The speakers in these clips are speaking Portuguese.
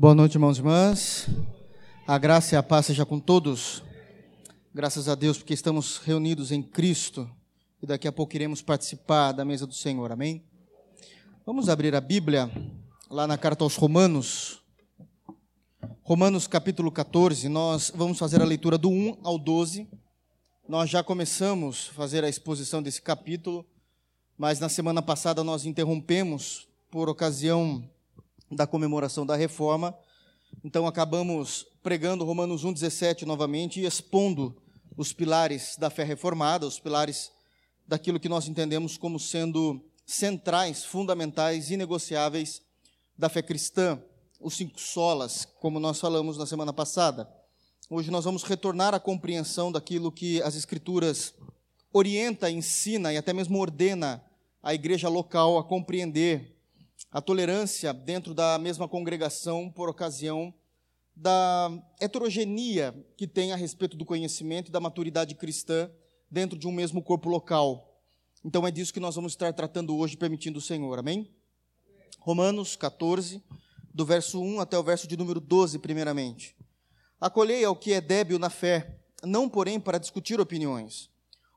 Boa noite, irmãos e irmãs. A graça e a paz seja com todos. Graças a Deus, porque estamos reunidos em Cristo e daqui a pouco iremos participar da mesa do Senhor. Amém? Vamos abrir a Bíblia lá na carta aos Romanos. Romanos capítulo 14. Nós vamos fazer a leitura do 1 ao 12. Nós já começamos a fazer a exposição desse capítulo, mas na semana passada nós interrompemos por ocasião da comemoração da reforma. Então acabamos pregando Romanos 1:17 novamente e expondo os pilares da fé reformada, os pilares daquilo que nós entendemos como sendo centrais, fundamentais, inegociáveis da fé cristã, os cinco solas, como nós falamos na semana passada. Hoje nós vamos retornar à compreensão daquilo que as escrituras orienta, ensina e até mesmo ordena a igreja local a compreender a tolerância dentro da mesma congregação por ocasião da heterogeneia que tem a respeito do conhecimento e da maturidade cristã dentro de um mesmo corpo local. Então é disso que nós vamos estar tratando hoje, permitindo o Senhor. Amém? Romanos 14, do verso 1 até o verso de número 12, primeiramente. Acolhei ao que é débil na fé, não porém para discutir opiniões.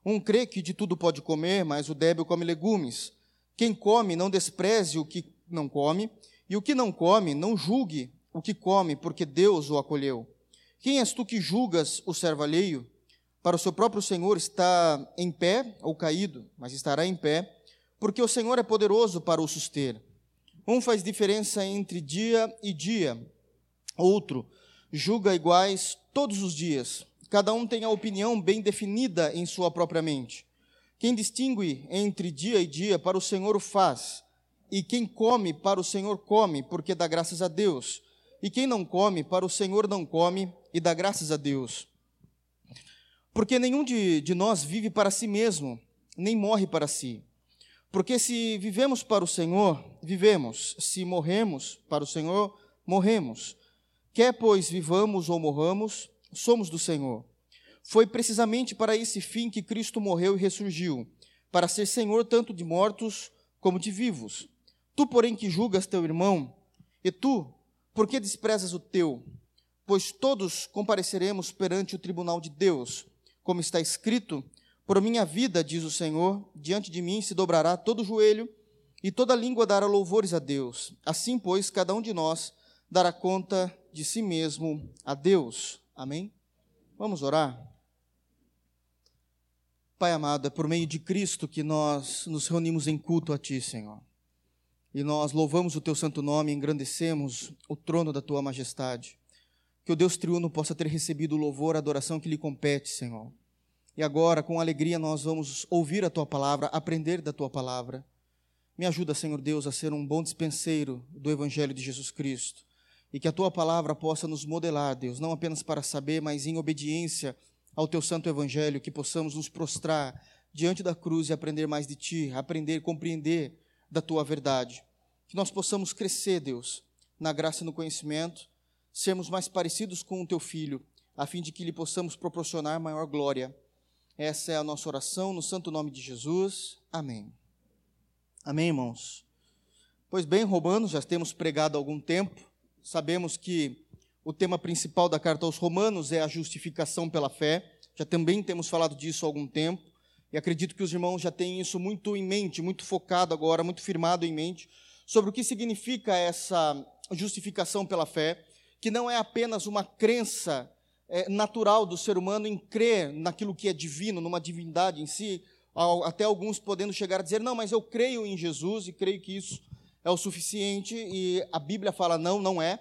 Um crê que de tudo pode comer, mas o débil come legumes. Quem come, não despreze o que não come, e o que não come, não julgue o que come, porque Deus o acolheu. Quem és tu que julgas o servo alheio? Para o seu próprio Senhor está em pé ou caído, mas estará em pé, porque o Senhor é poderoso para o suster. Um faz diferença entre dia e dia, outro julga iguais todos os dias. Cada um tem a opinião bem definida em sua própria mente. Quem distingue entre dia e dia, para o Senhor o faz. E quem come, para o Senhor come, porque dá graças a Deus. E quem não come, para o Senhor não come, e dá graças a Deus. Porque nenhum de, de nós vive para si mesmo, nem morre para si. Porque se vivemos para o Senhor, vivemos. Se morremos para o Senhor, morremos. Quer, pois, vivamos ou morramos, somos do Senhor. Foi precisamente para esse fim que Cristo morreu e ressurgiu, para ser Senhor tanto de mortos como de vivos. Tu, porém, que julgas teu irmão, e tu, por que desprezas o teu? Pois todos compareceremos perante o tribunal de Deus, como está escrito: Por minha vida, diz o Senhor, diante de mim se dobrará todo joelho e toda língua dará louvores a Deus. Assim, pois, cada um de nós dará conta de si mesmo a Deus. Amém? Vamos orar? Pai amado, é por meio de Cristo que nós nos reunimos em culto a Ti, Senhor. E nós louvamos o Teu santo nome, engrandecemos o trono da Tua majestade. Que o Deus triuno possa ter recebido o louvor, a adoração que lhe compete, Senhor. E agora, com alegria, nós vamos ouvir a Tua palavra, aprender da Tua palavra. Me ajuda, Senhor Deus, a ser um bom dispenseiro do Evangelho de Jesus Cristo. E que a Tua palavra possa nos modelar, Deus, não apenas para saber, mas em obediência ao teu santo evangelho, que possamos nos prostrar diante da cruz e aprender mais de ti, aprender compreender da tua verdade. Que nós possamos crescer, Deus, na graça e no conhecimento, sermos mais parecidos com o teu filho, a fim de que lhe possamos proporcionar maior glória. Essa é a nossa oração no santo nome de Jesus. Amém. Amém, irmãos. Pois bem, Romanos, já temos pregado há algum tempo, sabemos que o tema principal da carta aos Romanos é a justificação pela fé. Já também temos falado disso há algum tempo. E acredito que os irmãos já têm isso muito em mente, muito focado agora, muito firmado em mente, sobre o que significa essa justificação pela fé, que não é apenas uma crença é, natural do ser humano em crer naquilo que é divino, numa divindade em si, até alguns podendo chegar a dizer: não, mas eu creio em Jesus e creio que isso é o suficiente, e a Bíblia fala: não, não é.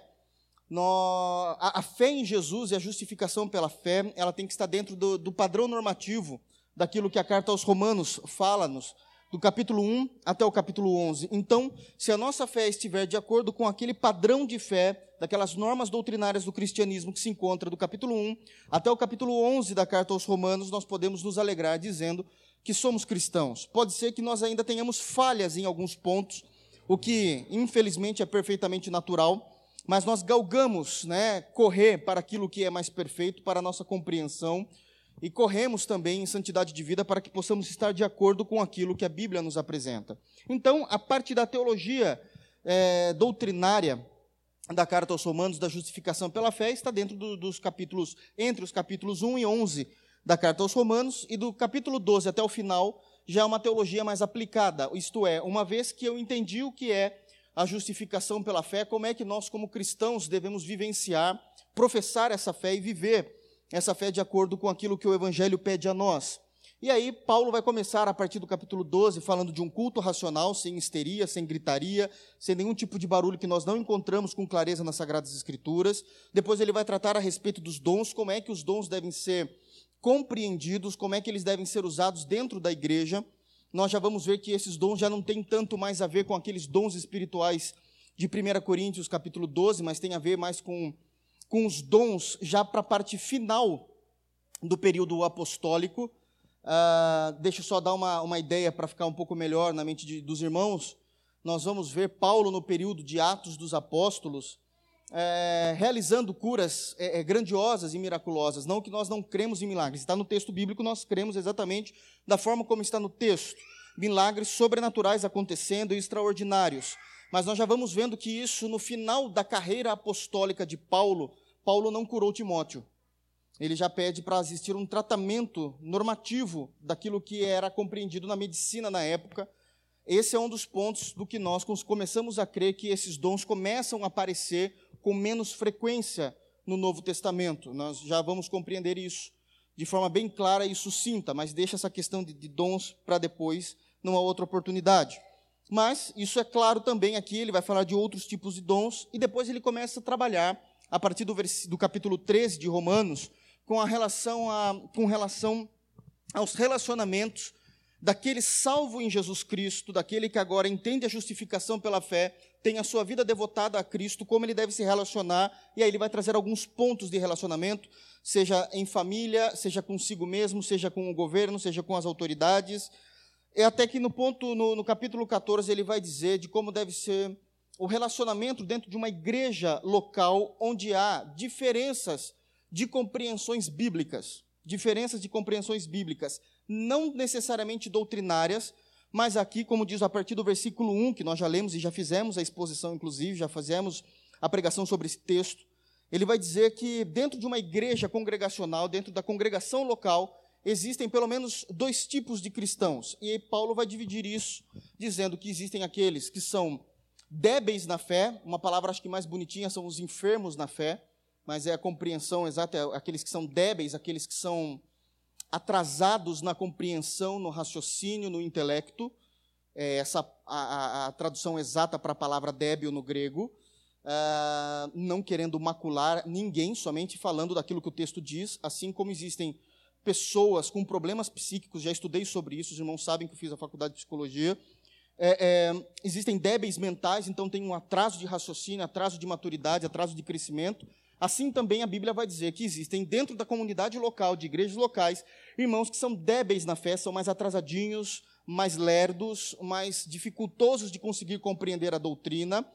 A, a, fé em Jesus e a justificação pela fé, ela tem que estar dentro do, do padrão normativo daquilo que a carta aos Romanos fala-nos, do capítulo 1 até o capítulo 11. Então, se a nossa fé estiver de acordo com aquele padrão de fé, daquelas normas doutrinárias do cristianismo que se encontra do capítulo 1 até o capítulo 11 da carta aos Romanos, nós podemos nos alegrar dizendo que somos cristãos. Pode ser que nós ainda tenhamos falhas em alguns pontos, o que infelizmente é perfeitamente natural mas nós galgamos né, correr para aquilo que é mais perfeito, para a nossa compreensão, e corremos também em santidade de vida para que possamos estar de acordo com aquilo que a Bíblia nos apresenta. Então, a parte da teologia é, doutrinária, da carta aos Romanos da justificação pela fé está dentro do, dos capítulos, entre os capítulos 1 e 11 da carta aos Romanos, e do capítulo 12 até o final já é uma teologia mais aplicada, isto é, uma vez que eu entendi o que é a justificação pela fé, como é que nós, como cristãos, devemos vivenciar, professar essa fé e viver essa fé de acordo com aquilo que o Evangelho pede a nós. E aí, Paulo vai começar a partir do capítulo 12, falando de um culto racional, sem histeria, sem gritaria, sem nenhum tipo de barulho que nós não encontramos com clareza nas Sagradas Escrituras. Depois, ele vai tratar a respeito dos dons, como é que os dons devem ser compreendidos, como é que eles devem ser usados dentro da igreja. Nós já vamos ver que esses dons já não têm tanto mais a ver com aqueles dons espirituais de 1 Coríntios, capítulo 12, mas tem a ver mais com com os dons já para a parte final do período apostólico. Uh, deixa eu só dar uma, uma ideia para ficar um pouco melhor na mente de, dos irmãos. Nós vamos ver Paulo no período de Atos dos Apóstolos é, realizando curas é, é, grandiosas e miraculosas. Não que nós não cremos em milagres. Está no texto bíblico, nós cremos exatamente da forma como está no texto. Milagres sobrenaturais acontecendo e extraordinários. Mas nós já vamos vendo que isso, no final da carreira apostólica de Paulo, Paulo não curou Timóteo. Ele já pede para existir um tratamento normativo daquilo que era compreendido na medicina na época. Esse é um dos pontos do que nós começamos a crer que esses dons começam a aparecer com menos frequência no Novo Testamento. Nós já vamos compreender isso de forma bem clara e sucinta, mas deixa essa questão de, de dons para depois, numa outra oportunidade. Mas isso é claro também aqui, ele vai falar de outros tipos de dons, e depois ele começa a trabalhar a partir do, do capítulo 13 de Romanos, com, a relação a, com relação aos relacionamentos daquele salvo em Jesus Cristo, daquele que agora entende a justificação pela fé, tem a sua vida devotada a Cristo, como ele deve se relacionar, e aí ele vai trazer alguns pontos de relacionamento, seja em família, seja consigo mesmo, seja com o governo, seja com as autoridades. É até que no ponto, no, no capítulo 14, ele vai dizer de como deve ser o relacionamento dentro de uma igreja local onde há diferenças de compreensões bíblicas, diferenças de compreensões bíblicas, não necessariamente doutrinárias, mas aqui, como diz a partir do versículo 1, que nós já lemos e já fizemos a exposição, inclusive, já fizemos a pregação sobre esse texto, ele vai dizer que dentro de uma igreja congregacional, dentro da congregação local, existem pelo menos dois tipos de cristãos. E Paulo vai dividir isso, dizendo que existem aqueles que são débeis na fé, uma palavra acho que mais bonitinha são os enfermos na fé, mas é a compreensão exata, é aqueles que são débeis, aqueles que são atrasados na compreensão, no raciocínio, no intelecto. É essa a, a, a tradução exata para a palavra débil no grego. Uh, não querendo macular ninguém, somente falando daquilo que o texto diz, assim como existem pessoas com problemas psíquicos, já estudei sobre isso, os irmãos sabem que eu fiz a faculdade de psicologia, é, é, existem débeis mentais, então tem um atraso de raciocínio, atraso de maturidade, atraso de crescimento. Assim também a Bíblia vai dizer que existem dentro da comunidade local, de igrejas locais, irmãos que são débeis na fé, são mais atrasadinhos, mais lerdos, mais dificultosos de conseguir compreender a doutrina,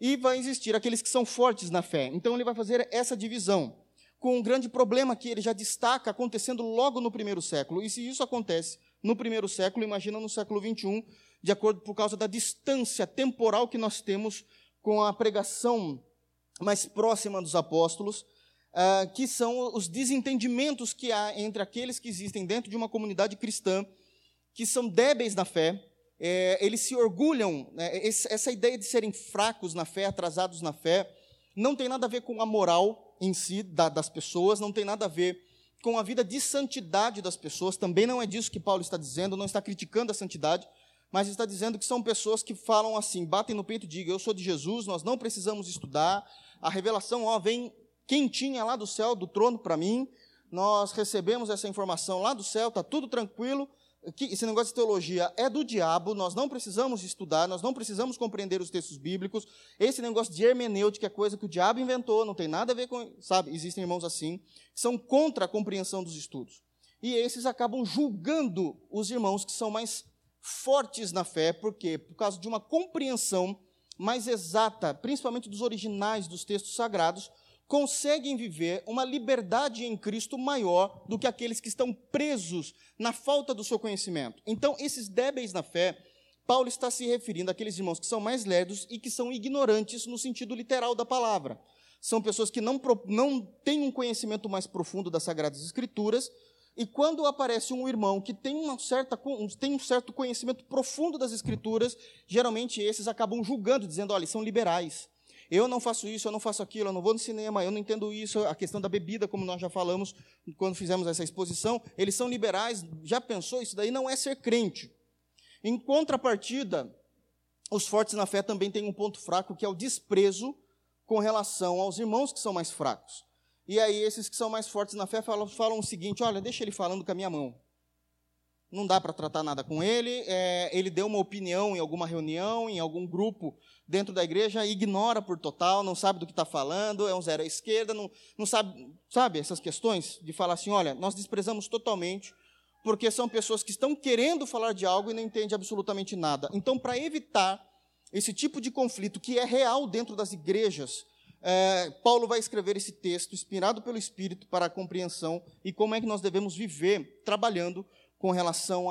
e vai existir aqueles que são fortes na fé. Então ele vai fazer essa divisão, com um grande problema que ele já destaca acontecendo logo no primeiro século. E se isso acontece no primeiro século, imagina no século 21, de acordo por causa da distância temporal que nós temos com a pregação mais próxima dos apóstolos, uh, que são os desentendimentos que há entre aqueles que existem dentro de uma comunidade cristã, que são débeis na fé, é, eles se orgulham, né, essa ideia de serem fracos na fé, atrasados na fé, não tem nada a ver com a moral em si da, das pessoas, não tem nada a ver com a vida de santidade das pessoas, também não é disso que Paulo está dizendo, não está criticando a santidade, mas está dizendo que são pessoas que falam assim, batem no peito e digam: Eu sou de Jesus, nós não precisamos estudar, a revelação ó, vem quentinha lá do céu, do trono para mim, nós recebemos essa informação lá do céu, está tudo tranquilo. Esse negócio de teologia é do diabo, nós não precisamos estudar, nós não precisamos compreender os textos bíblicos. Esse negócio de hermenêutica é coisa que o diabo inventou, não tem nada a ver com. Sabe, existem irmãos assim, que são contra a compreensão dos estudos. E esses acabam julgando os irmãos que são mais fortes na fé, por quê? Por causa de uma compreensão mais exata, principalmente dos originais dos textos sagrados, conseguem viver uma liberdade em Cristo maior do que aqueles que estão presos na falta do seu conhecimento. Então, esses débeis na fé Paulo está se referindo àqueles irmãos que são mais lerdos e que são ignorantes no sentido literal da palavra. São pessoas que não, não têm um conhecimento mais profundo das Sagradas Escrituras, e quando aparece um irmão que tem, uma certa, tem um certo conhecimento profundo das Escrituras, geralmente esses acabam julgando, dizendo: olha, são liberais. Eu não faço isso, eu não faço aquilo, eu não vou no cinema, eu não entendo isso, a questão da bebida, como nós já falamos quando fizemos essa exposição, eles são liberais, já pensou? Isso daí não é ser crente. Em contrapartida, os fortes na fé também têm um ponto fraco, que é o desprezo com relação aos irmãos que são mais fracos. E aí, esses que são mais fortes na fé falam, falam o seguinte: olha, deixa ele falando com a minha mão não dá para tratar nada com ele. É, ele deu uma opinião em alguma reunião, em algum grupo dentro da igreja, ignora por total, não sabe do que está falando, é um zero à esquerda, não, não sabe, sabe essas questões de falar assim, olha, nós desprezamos totalmente, porque são pessoas que estão querendo falar de algo e não entendem absolutamente nada. Então, para evitar esse tipo de conflito que é real dentro das igrejas, é, Paulo vai escrever esse texto, inspirado pelo Espírito, para a compreensão e como é que nós devemos viver trabalhando com relação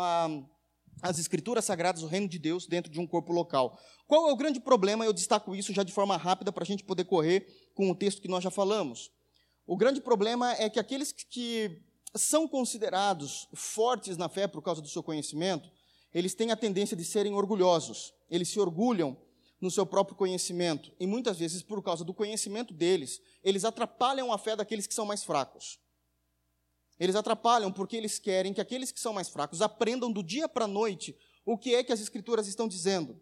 às escrituras sagradas, o reino de Deus dentro de um corpo local. Qual é o grande problema? Eu destaco isso já de forma rápida para a gente poder correr com o texto que nós já falamos. O grande problema é que aqueles que são considerados fortes na fé por causa do seu conhecimento, eles têm a tendência de serem orgulhosos. Eles se orgulham no seu próprio conhecimento. E muitas vezes, por causa do conhecimento deles, eles atrapalham a fé daqueles que são mais fracos. Eles atrapalham porque eles querem que aqueles que são mais fracos aprendam do dia para a noite o que é que as Escrituras estão dizendo.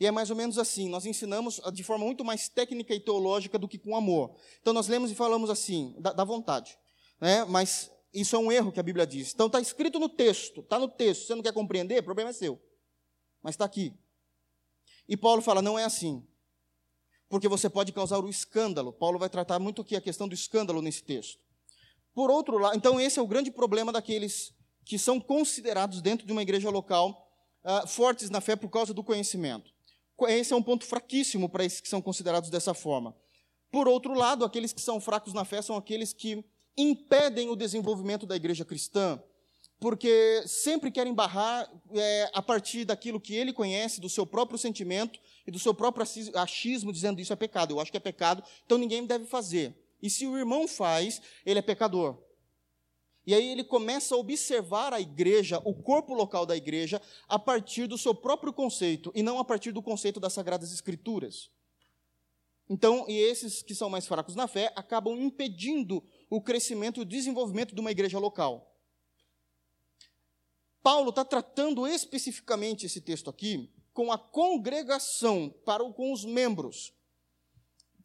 E é mais ou menos assim: nós ensinamos de forma muito mais técnica e teológica do que com amor. Então nós lemos e falamos assim, da, da vontade. Né? Mas isso é um erro que a Bíblia diz. Então está escrito no texto, está no texto. Você não quer compreender? O problema é seu. Mas está aqui. E Paulo fala: não é assim. Porque você pode causar o escândalo. Paulo vai tratar muito aqui a questão do escândalo nesse texto. Por outro lado, então esse é o grande problema daqueles que são considerados dentro de uma igreja local uh, fortes na fé por causa do conhecimento. Esse é um ponto fraquíssimo para esses que são considerados dessa forma. Por outro lado, aqueles que são fracos na fé são aqueles que impedem o desenvolvimento da igreja cristã, porque sempre querem barrar é, a partir daquilo que ele conhece, do seu próprio sentimento e do seu próprio achismo, dizendo isso é pecado. Eu acho que é pecado, então ninguém deve fazer. E se o irmão faz, ele é pecador. E aí ele começa a observar a igreja, o corpo local da igreja, a partir do seu próprio conceito, e não a partir do conceito das Sagradas Escrituras. Então, e esses que são mais fracos na fé acabam impedindo o crescimento e o desenvolvimento de uma igreja local. Paulo está tratando especificamente esse texto aqui com a congregação, para com os membros.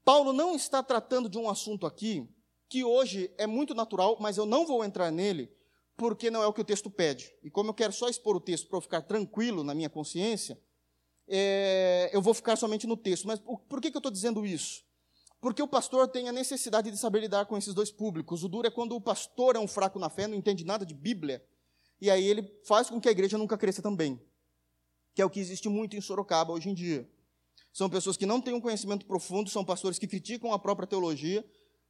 Paulo não está tratando de um assunto aqui que hoje é muito natural, mas eu não vou entrar nele porque não é o que o texto pede. E como eu quero só expor o texto para eu ficar tranquilo na minha consciência, é, eu vou ficar somente no texto. Mas por que, que eu estou dizendo isso? Porque o pastor tem a necessidade de saber lidar com esses dois públicos. O duro é quando o pastor é um fraco na fé, não entende nada de Bíblia, e aí ele faz com que a igreja nunca cresça também. Que é o que existe muito em Sorocaba hoje em dia. São pessoas que não têm um conhecimento profundo, são pastores que criticam a própria teologia.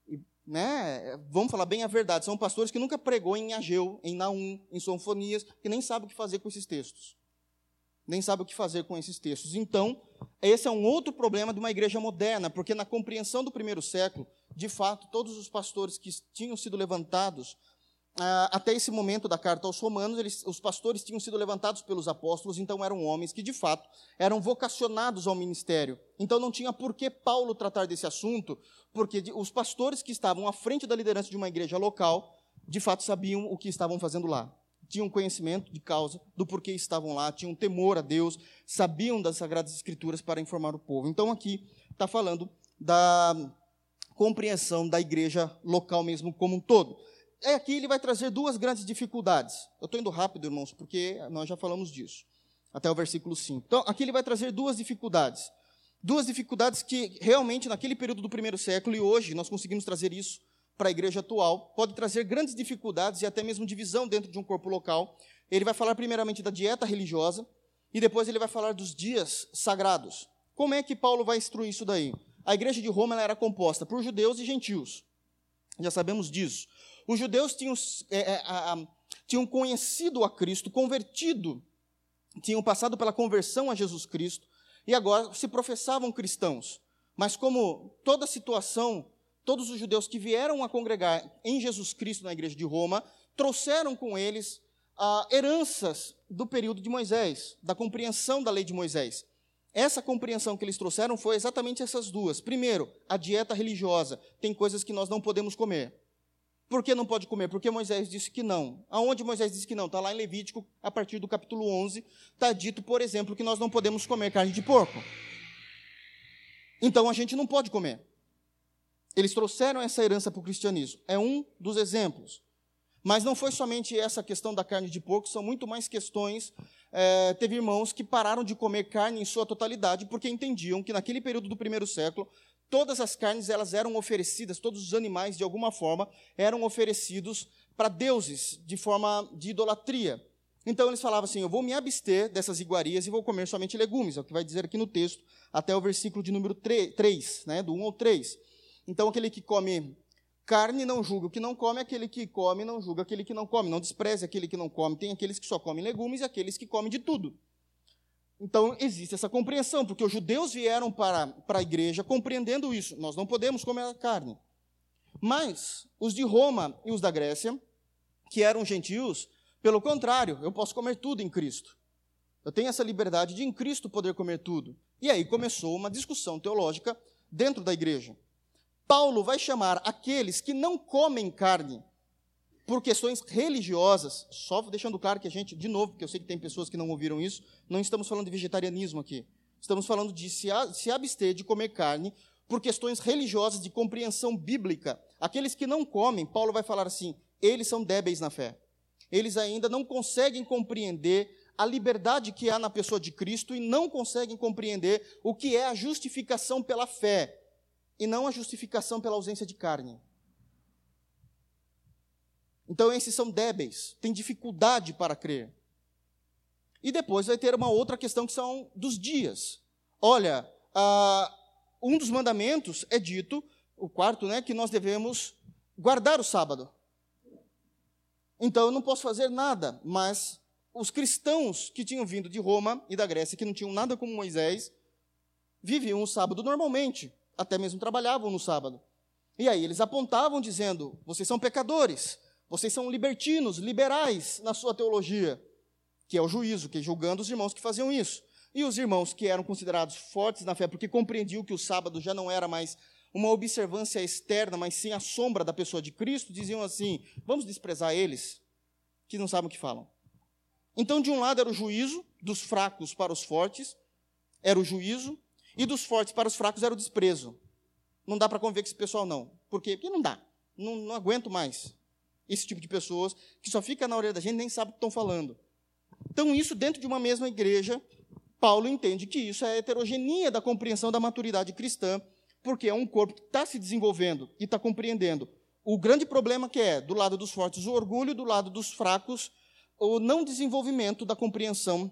E, né, vamos falar bem a verdade, são pastores que nunca pregou em Ageu, em Naum, em Sonfonias, que nem sabem o que fazer com esses textos. Nem sabem o que fazer com esses textos. Então, esse é um outro problema de uma igreja moderna, porque na compreensão do primeiro século, de fato, todos os pastores que tinham sido levantados até esse momento da carta aos Romanos, eles, os pastores tinham sido levantados pelos apóstolos, então eram homens que, de fato, eram vocacionados ao ministério. Então não tinha por que Paulo tratar desse assunto, porque os pastores que estavam à frente da liderança de uma igreja local, de fato sabiam o que estavam fazendo lá. Tinham conhecimento de causa do porquê estavam lá, tinham temor a Deus, sabiam das Sagradas Escrituras para informar o povo. Então aqui está falando da compreensão da igreja local mesmo como um todo é aqui ele vai trazer duas grandes dificuldades. Eu estou indo rápido, irmãos, porque nós já falamos disso. Até o versículo 5. Então, aqui ele vai trazer duas dificuldades. Duas dificuldades que realmente naquele período do primeiro século e hoje nós conseguimos trazer isso para a igreja atual, pode trazer grandes dificuldades e até mesmo divisão dentro de um corpo local. Ele vai falar primeiramente da dieta religiosa e depois ele vai falar dos dias sagrados. Como é que Paulo vai instruir isso daí? A igreja de Roma era composta por judeus e gentios. Já sabemos disso. Os judeus tinham, é, é, a, a, tinham conhecido a Cristo, convertido tinham passado pela conversão a Jesus Cristo e agora se professavam cristãos. Mas como toda situação, todos os judeus que vieram a congregar em Jesus Cristo na igreja de Roma, trouxeram com eles ah, heranças do período de Moisés, da compreensão da lei de Moisés. Essa compreensão que eles trouxeram foi exatamente essas duas. Primeiro, a dieta religiosa. Tem coisas que nós não podemos comer. Por que não pode comer? Porque Moisés disse que não. Aonde Moisés disse que não? Está lá em Levítico, a partir do capítulo 11, está dito, por exemplo, que nós não podemos comer carne de porco. Então a gente não pode comer. Eles trouxeram essa herança para o cristianismo. É um dos exemplos. Mas não foi somente essa questão da carne de porco, são muito mais questões. É, teve irmãos que pararam de comer carne em sua totalidade porque entendiam que naquele período do primeiro século todas as carnes elas eram oferecidas, todos os animais de alguma forma eram oferecidos para deuses de forma de idolatria. Então eles falavam assim: eu vou me abster dessas iguarias e vou comer somente legumes, é o que vai dizer aqui no texto, até o versículo de número 3, né, do 1 ao 3. Então aquele que come Carne não julga o que não come, aquele que come não julga aquele que não come, não despreze aquele que não come. Tem aqueles que só comem legumes e aqueles que comem de tudo. Então existe essa compreensão, porque os judeus vieram para, para a igreja compreendendo isso. Nós não podemos comer a carne. Mas os de Roma e os da Grécia, que eram gentios, pelo contrário, eu posso comer tudo em Cristo. Eu tenho essa liberdade de em Cristo poder comer tudo. E aí começou uma discussão teológica dentro da igreja. Paulo vai chamar aqueles que não comem carne por questões religiosas, só deixando claro que a gente, de novo, porque eu sei que tem pessoas que não ouviram isso, não estamos falando de vegetarianismo aqui. Estamos falando de se, se abster de comer carne por questões religiosas de compreensão bíblica. Aqueles que não comem, Paulo vai falar assim, eles são débeis na fé. Eles ainda não conseguem compreender a liberdade que há na pessoa de Cristo e não conseguem compreender o que é a justificação pela fé e não a justificação pela ausência de carne. Então, esses são débeis, têm dificuldade para crer. E depois vai ter uma outra questão que são dos dias. Olha, um dos mandamentos é dito, o quarto, né, que nós devemos guardar o sábado. Então eu não posso fazer nada, mas os cristãos que tinham vindo de Roma e da Grécia, que não tinham nada como Moisés, viviam o sábado normalmente até mesmo trabalhavam no sábado. E aí eles apontavam dizendo: vocês são pecadores, vocês são libertinos, liberais na sua teologia, que é o juízo, que é julgando os irmãos que faziam isso. E os irmãos que eram considerados fortes na fé, porque compreendiam que o sábado já não era mais uma observância externa, mas sim a sombra da pessoa de Cristo, diziam assim: vamos desprezar eles, que não sabem o que falam. Então, de um lado era o juízo dos fracos para os fortes, era o juízo, e dos fortes para os fracos era o desprezo. Não dá para conviver com esse pessoal, não. Por quê? Porque não dá. Não, não aguento mais. Esse tipo de pessoas que só fica na orelha da gente nem sabe o que estão falando. Então, isso dentro de uma mesma igreja, Paulo entende que isso é a heterogeneia da compreensão da maturidade cristã, porque é um corpo que está se desenvolvendo e está compreendendo. O grande problema que é, do lado dos fortes, o orgulho, do lado dos fracos, o não desenvolvimento da compreensão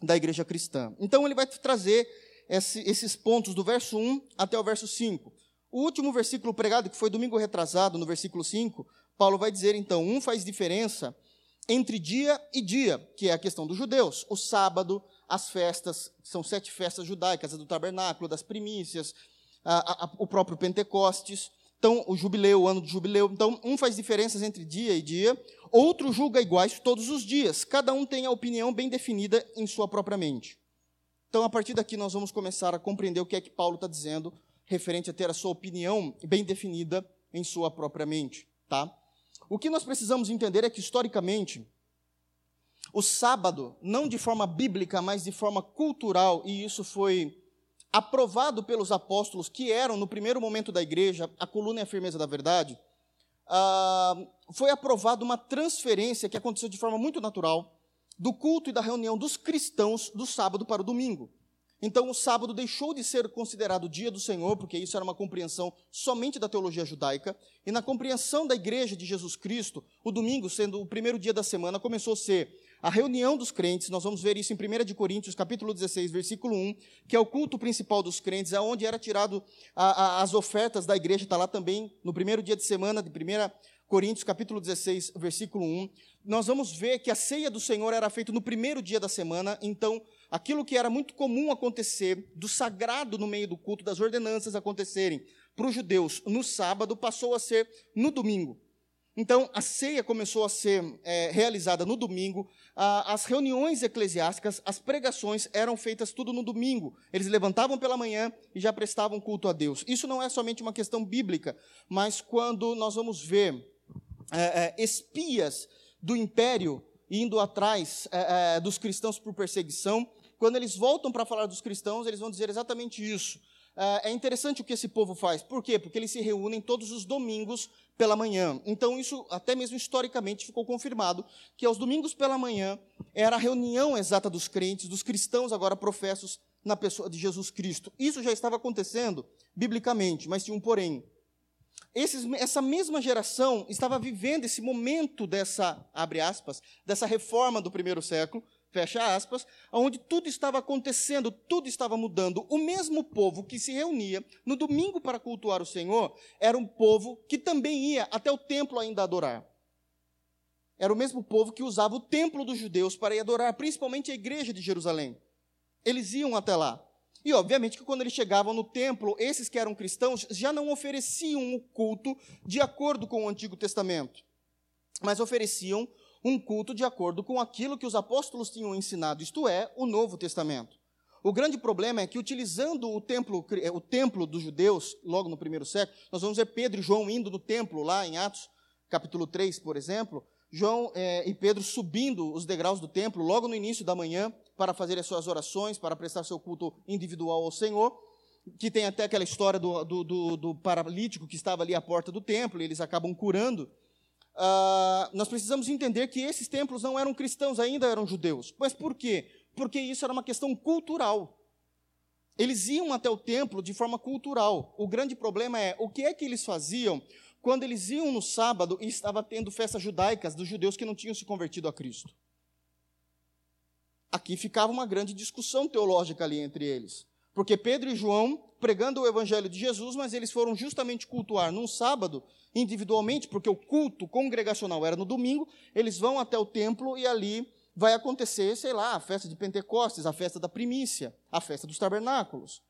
da igreja cristã. Então, ele vai trazer esse, esses pontos do verso 1 até o verso 5. O último versículo pregado, que foi domingo retrasado, no versículo 5, Paulo vai dizer então: um faz diferença entre dia e dia, que é a questão dos judeus. O sábado, as festas, são sete festas judaicas, a do tabernáculo, das primícias, a, a, o próprio Pentecostes. Então, o jubileu, o ano do jubileu. Então, um faz diferenças entre dia e dia, outro julga iguais todos os dias. Cada um tem a opinião bem definida em sua própria mente. Então, a partir daqui, nós vamos começar a compreender o que é que Paulo está dizendo, referente a ter a sua opinião bem definida em sua própria mente. Tá? O que nós precisamos entender é que, historicamente, o sábado, não de forma bíblica, mas de forma cultural, e isso foi aprovado pelos apóstolos, que eram, no primeiro momento da igreja, a coluna e a firmeza da verdade, uh, foi aprovada uma transferência que aconteceu de forma muito natural do culto e da reunião dos cristãos do sábado para o domingo. Então, o sábado deixou de ser considerado dia do Senhor, porque isso era uma compreensão somente da teologia judaica, e na compreensão da igreja de Jesus Cristo, o domingo, sendo o primeiro dia da semana, começou a ser a reunião dos crentes, nós vamos ver isso em 1 de Coríntios, capítulo 16, versículo 1, que é o culto principal dos crentes, é onde era tirado a, a, as ofertas da igreja, está lá também no primeiro dia de semana de 1 Coríntios, capítulo 16, versículo 1. Nós vamos ver que a ceia do Senhor era feita no primeiro dia da semana, então aquilo que era muito comum acontecer, do sagrado no meio do culto, das ordenanças acontecerem para os judeus no sábado, passou a ser no domingo. Então, a ceia começou a ser é, realizada no domingo, a, as reuniões eclesiásticas, as pregações eram feitas tudo no domingo. Eles levantavam pela manhã e já prestavam culto a Deus. Isso não é somente uma questão bíblica, mas quando nós vamos ver é, é, espias do império indo atrás é, é dos cristãos por perseguição, quando eles voltam para falar dos cristãos, eles vão dizer exatamente isso. É, é interessante o que esse povo faz. Por quê? Porque eles se reúnem todos os domingos pela manhã. Então, isso até mesmo historicamente ficou confirmado, que aos domingos pela manhã era a reunião exata dos crentes, dos cristãos agora professos na pessoa de Jesus Cristo. Isso já estava acontecendo biblicamente, mas tinha um porém. Esses, essa mesma geração estava vivendo esse momento dessa, abre aspas, dessa reforma do primeiro século, fecha aspas, onde tudo estava acontecendo, tudo estava mudando. O mesmo povo que se reunia no domingo para cultuar o Senhor era um povo que também ia até o templo ainda adorar. Era o mesmo povo que usava o templo dos judeus para ir adorar, principalmente a igreja de Jerusalém. Eles iam até lá. E, obviamente, que quando eles chegavam no templo, esses que eram cristãos já não ofereciam o culto de acordo com o Antigo Testamento, mas ofereciam um culto de acordo com aquilo que os apóstolos tinham ensinado, isto é, o Novo Testamento. O grande problema é que, utilizando o templo, o templo dos judeus, logo no primeiro século, nós vamos ver Pedro e João indo no templo, lá em Atos, capítulo 3, por exemplo, João é, e Pedro subindo os degraus do templo, logo no início da manhã, para fazer as suas orações, para prestar seu culto individual ao Senhor, que tem até aquela história do, do, do, do paralítico que estava ali à porta do templo, e eles acabam curando. Uh, nós precisamos entender que esses templos não eram cristãos, ainda eram judeus. Mas por quê? Porque isso era uma questão cultural. Eles iam até o templo de forma cultural. O grande problema é o que é que eles faziam quando eles iam no sábado e estava tendo festas judaicas dos judeus que não tinham se convertido a Cristo. Aqui ficava uma grande discussão teológica ali entre eles. Porque Pedro e João pregando o evangelho de Jesus, mas eles foram justamente cultuar num sábado, individualmente, porque o culto congregacional era no domingo, eles vão até o templo e ali vai acontecer, sei lá, a festa de Pentecostes, a festa da primícia, a festa dos tabernáculos.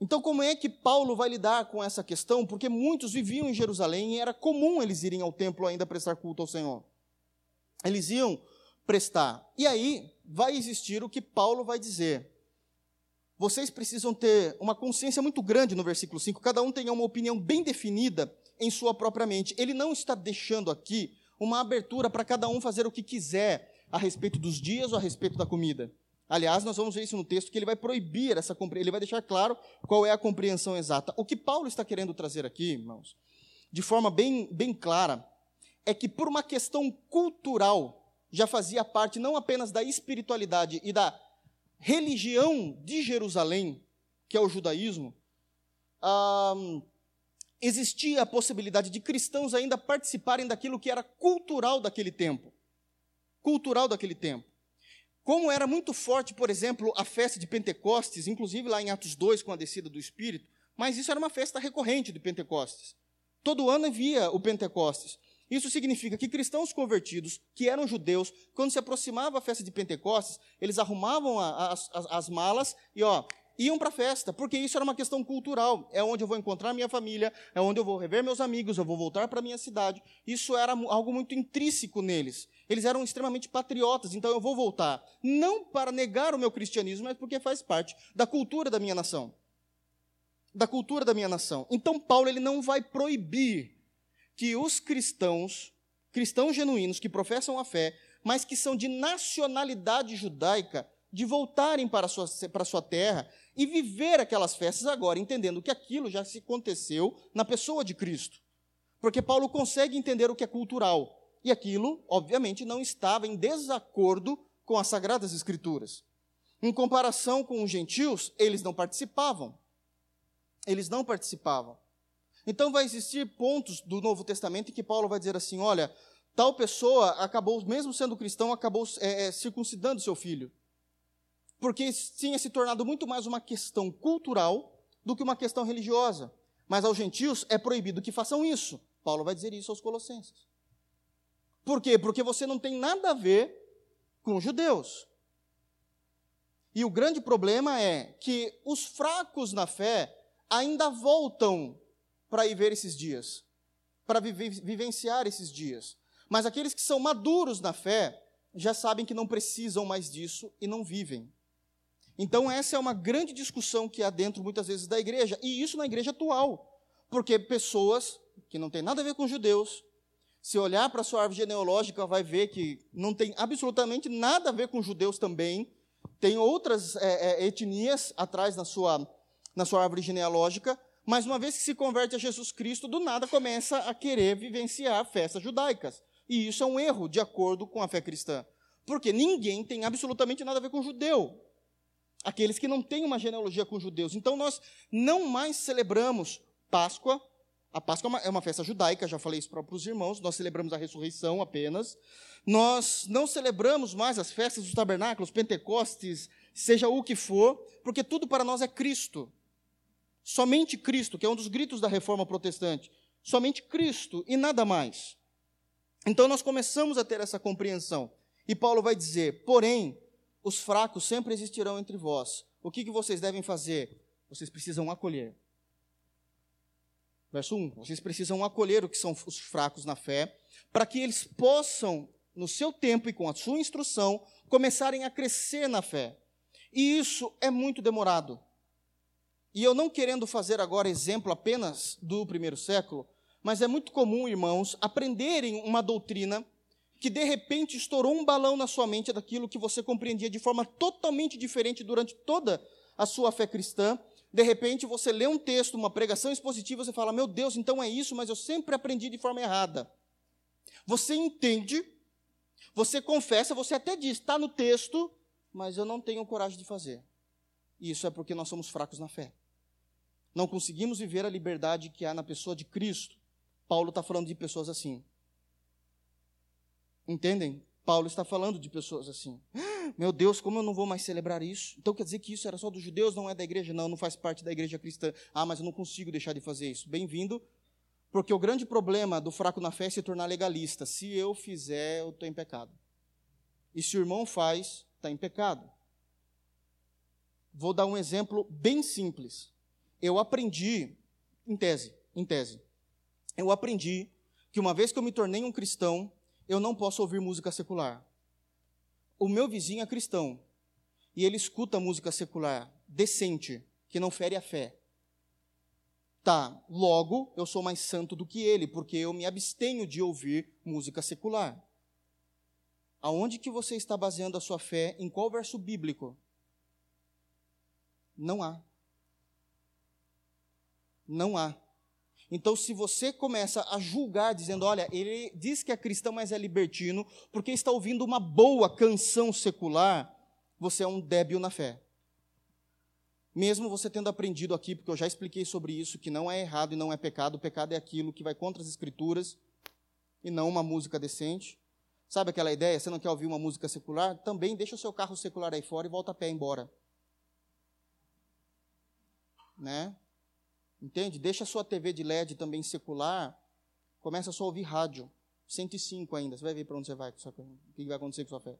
Então, como é que Paulo vai lidar com essa questão? Porque muitos viviam em Jerusalém e era comum eles irem ao templo ainda prestar culto ao Senhor. Eles iam prestar. E aí vai existir o que Paulo vai dizer. Vocês precisam ter uma consciência muito grande no versículo 5, cada um tenha uma opinião bem definida em sua própria mente. Ele não está deixando aqui uma abertura para cada um fazer o que quiser a respeito dos dias ou a respeito da comida. Aliás, nós vamos ver isso no texto, que ele vai proibir essa ele vai deixar claro qual é a compreensão exata. O que Paulo está querendo trazer aqui, irmãos, de forma bem, bem clara, é que por uma questão cultural, já fazia parte não apenas da espiritualidade e da religião de Jerusalém, que é o judaísmo, existia a possibilidade de cristãos ainda participarem daquilo que era cultural daquele tempo. Cultural daquele tempo. Como era muito forte, por exemplo, a festa de Pentecostes, inclusive lá em Atos 2, com a descida do Espírito, mas isso era uma festa recorrente de Pentecostes. Todo ano havia o Pentecostes. Isso significa que cristãos convertidos, que eram judeus, quando se aproximava a festa de Pentecostes, eles arrumavam a, as, as, as malas e ó, iam para a festa, porque isso era uma questão cultural. É onde eu vou encontrar minha família, é onde eu vou rever meus amigos, eu vou voltar para minha cidade. Isso era algo muito intrínseco neles. Eles eram extremamente patriotas, então eu vou voltar. Não para negar o meu cristianismo, mas porque faz parte da cultura da minha nação. Da cultura da minha nação. Então Paulo ele não vai proibir que os cristãos, cristãos genuínos que professam a fé, mas que são de nacionalidade judaica, de voltarem para sua, para a sua terra e viver aquelas festas agora, entendendo que aquilo já se aconteceu na pessoa de Cristo. Porque Paulo consegue entender o que é cultural. E aquilo, obviamente, não estava em desacordo com as Sagradas Escrituras. Em comparação com os gentios, eles não participavam. Eles não participavam. Então vai existir pontos do Novo Testamento em que Paulo vai dizer assim: olha, tal pessoa acabou, mesmo sendo cristão, acabou é, é, circuncidando seu filho. Porque tinha se tornado muito mais uma questão cultural do que uma questão religiosa. Mas aos gentios é proibido que façam isso. Paulo vai dizer isso aos colossenses. Por quê? Porque você não tem nada a ver com os judeus. E o grande problema é que os fracos na fé ainda voltam para ir ver esses dias, para vivenciar esses dias. Mas aqueles que são maduros na fé já sabem que não precisam mais disso e não vivem. Então, essa é uma grande discussão que há dentro, muitas vezes, da igreja, e isso na igreja atual. Porque pessoas que não têm nada a ver com judeus, se olhar para a sua árvore genealógica, vai ver que não tem absolutamente nada a ver com judeus também, tem outras é, é, etnias atrás na sua, na sua árvore genealógica, mas uma vez que se converte a Jesus Cristo, do nada começa a querer vivenciar festas judaicas. E isso é um erro, de acordo com a fé cristã. Porque ninguém tem absolutamente nada a ver com judeu. Aqueles que não têm uma genealogia com judeus. Então nós não mais celebramos Páscoa. A Páscoa é uma, é festa judaica, já falei isso para os irmãos. Nós celebramos a ressurreição apenas. Nós não celebramos mais as festas dos tabernáculos, Pentecostes, seja o que for, porque tudo para nós é Cristo. Somente Cristo, que é um dos gritos da reforma protestante. Somente Cristo e nada mais. Então nós começamos a ter essa compreensão. E Paulo vai dizer: porém, os fracos sempre existirão entre vós. O que, que vocês devem fazer? Vocês precisam acolher. Verso 1: Vocês precisam acolher o que são os fracos na fé, para que eles possam, no seu tempo e com a sua instrução, começarem a crescer na fé. E isso é muito demorado. E eu não querendo fazer agora exemplo apenas do primeiro século, mas é muito comum, irmãos, aprenderem uma doutrina que de repente estourou um balão na sua mente daquilo que você compreendia de forma totalmente diferente durante toda a sua fé cristã. De repente você lê um texto, uma pregação expositiva, você fala: Meu Deus, então é isso, mas eu sempre aprendi de forma errada. Você entende, você confessa, você até diz: Está no texto, mas eu não tenho coragem de fazer. E isso é porque nós somos fracos na fé. Não conseguimos viver a liberdade que há na pessoa de Cristo. Paulo está falando de pessoas assim. Entendem? Paulo está falando de pessoas assim. Meu Deus, como eu não vou mais celebrar isso? Então quer dizer que isso era só dos judeus, não é da igreja? Não, não faz parte da igreja cristã. Ah, mas eu não consigo deixar de fazer isso. Bem-vindo, porque o grande problema do fraco na fé é se tornar legalista. Se eu fizer, eu estou em pecado. E se o irmão faz, está em pecado. Vou dar um exemplo bem simples. Eu aprendi, em tese, em tese, eu aprendi que uma vez que eu me tornei um cristão, eu não posso ouvir música secular. O meu vizinho é cristão e ele escuta música secular decente, que não fere a fé. Tá, logo eu sou mais santo do que ele, porque eu me abstenho de ouvir música secular. Aonde que você está baseando a sua fé? Em qual verso bíblico? Não há. Não há. Então, se você começa a julgar, dizendo, olha, ele diz que é cristão, mas é libertino, porque está ouvindo uma boa canção secular, você é um débil na fé. Mesmo você tendo aprendido aqui, porque eu já expliquei sobre isso, que não é errado e não é pecado, o pecado é aquilo que vai contra as escrituras e não uma música decente. Sabe aquela ideia? Você não quer ouvir uma música secular? Também deixa o seu carro secular aí fora e volta a pé embora. Né? Entende? Deixa a sua TV de LED também secular, começa só a ouvir rádio. 105 ainda, você vai ver para onde você vai, o que vai acontecer com a sua fé.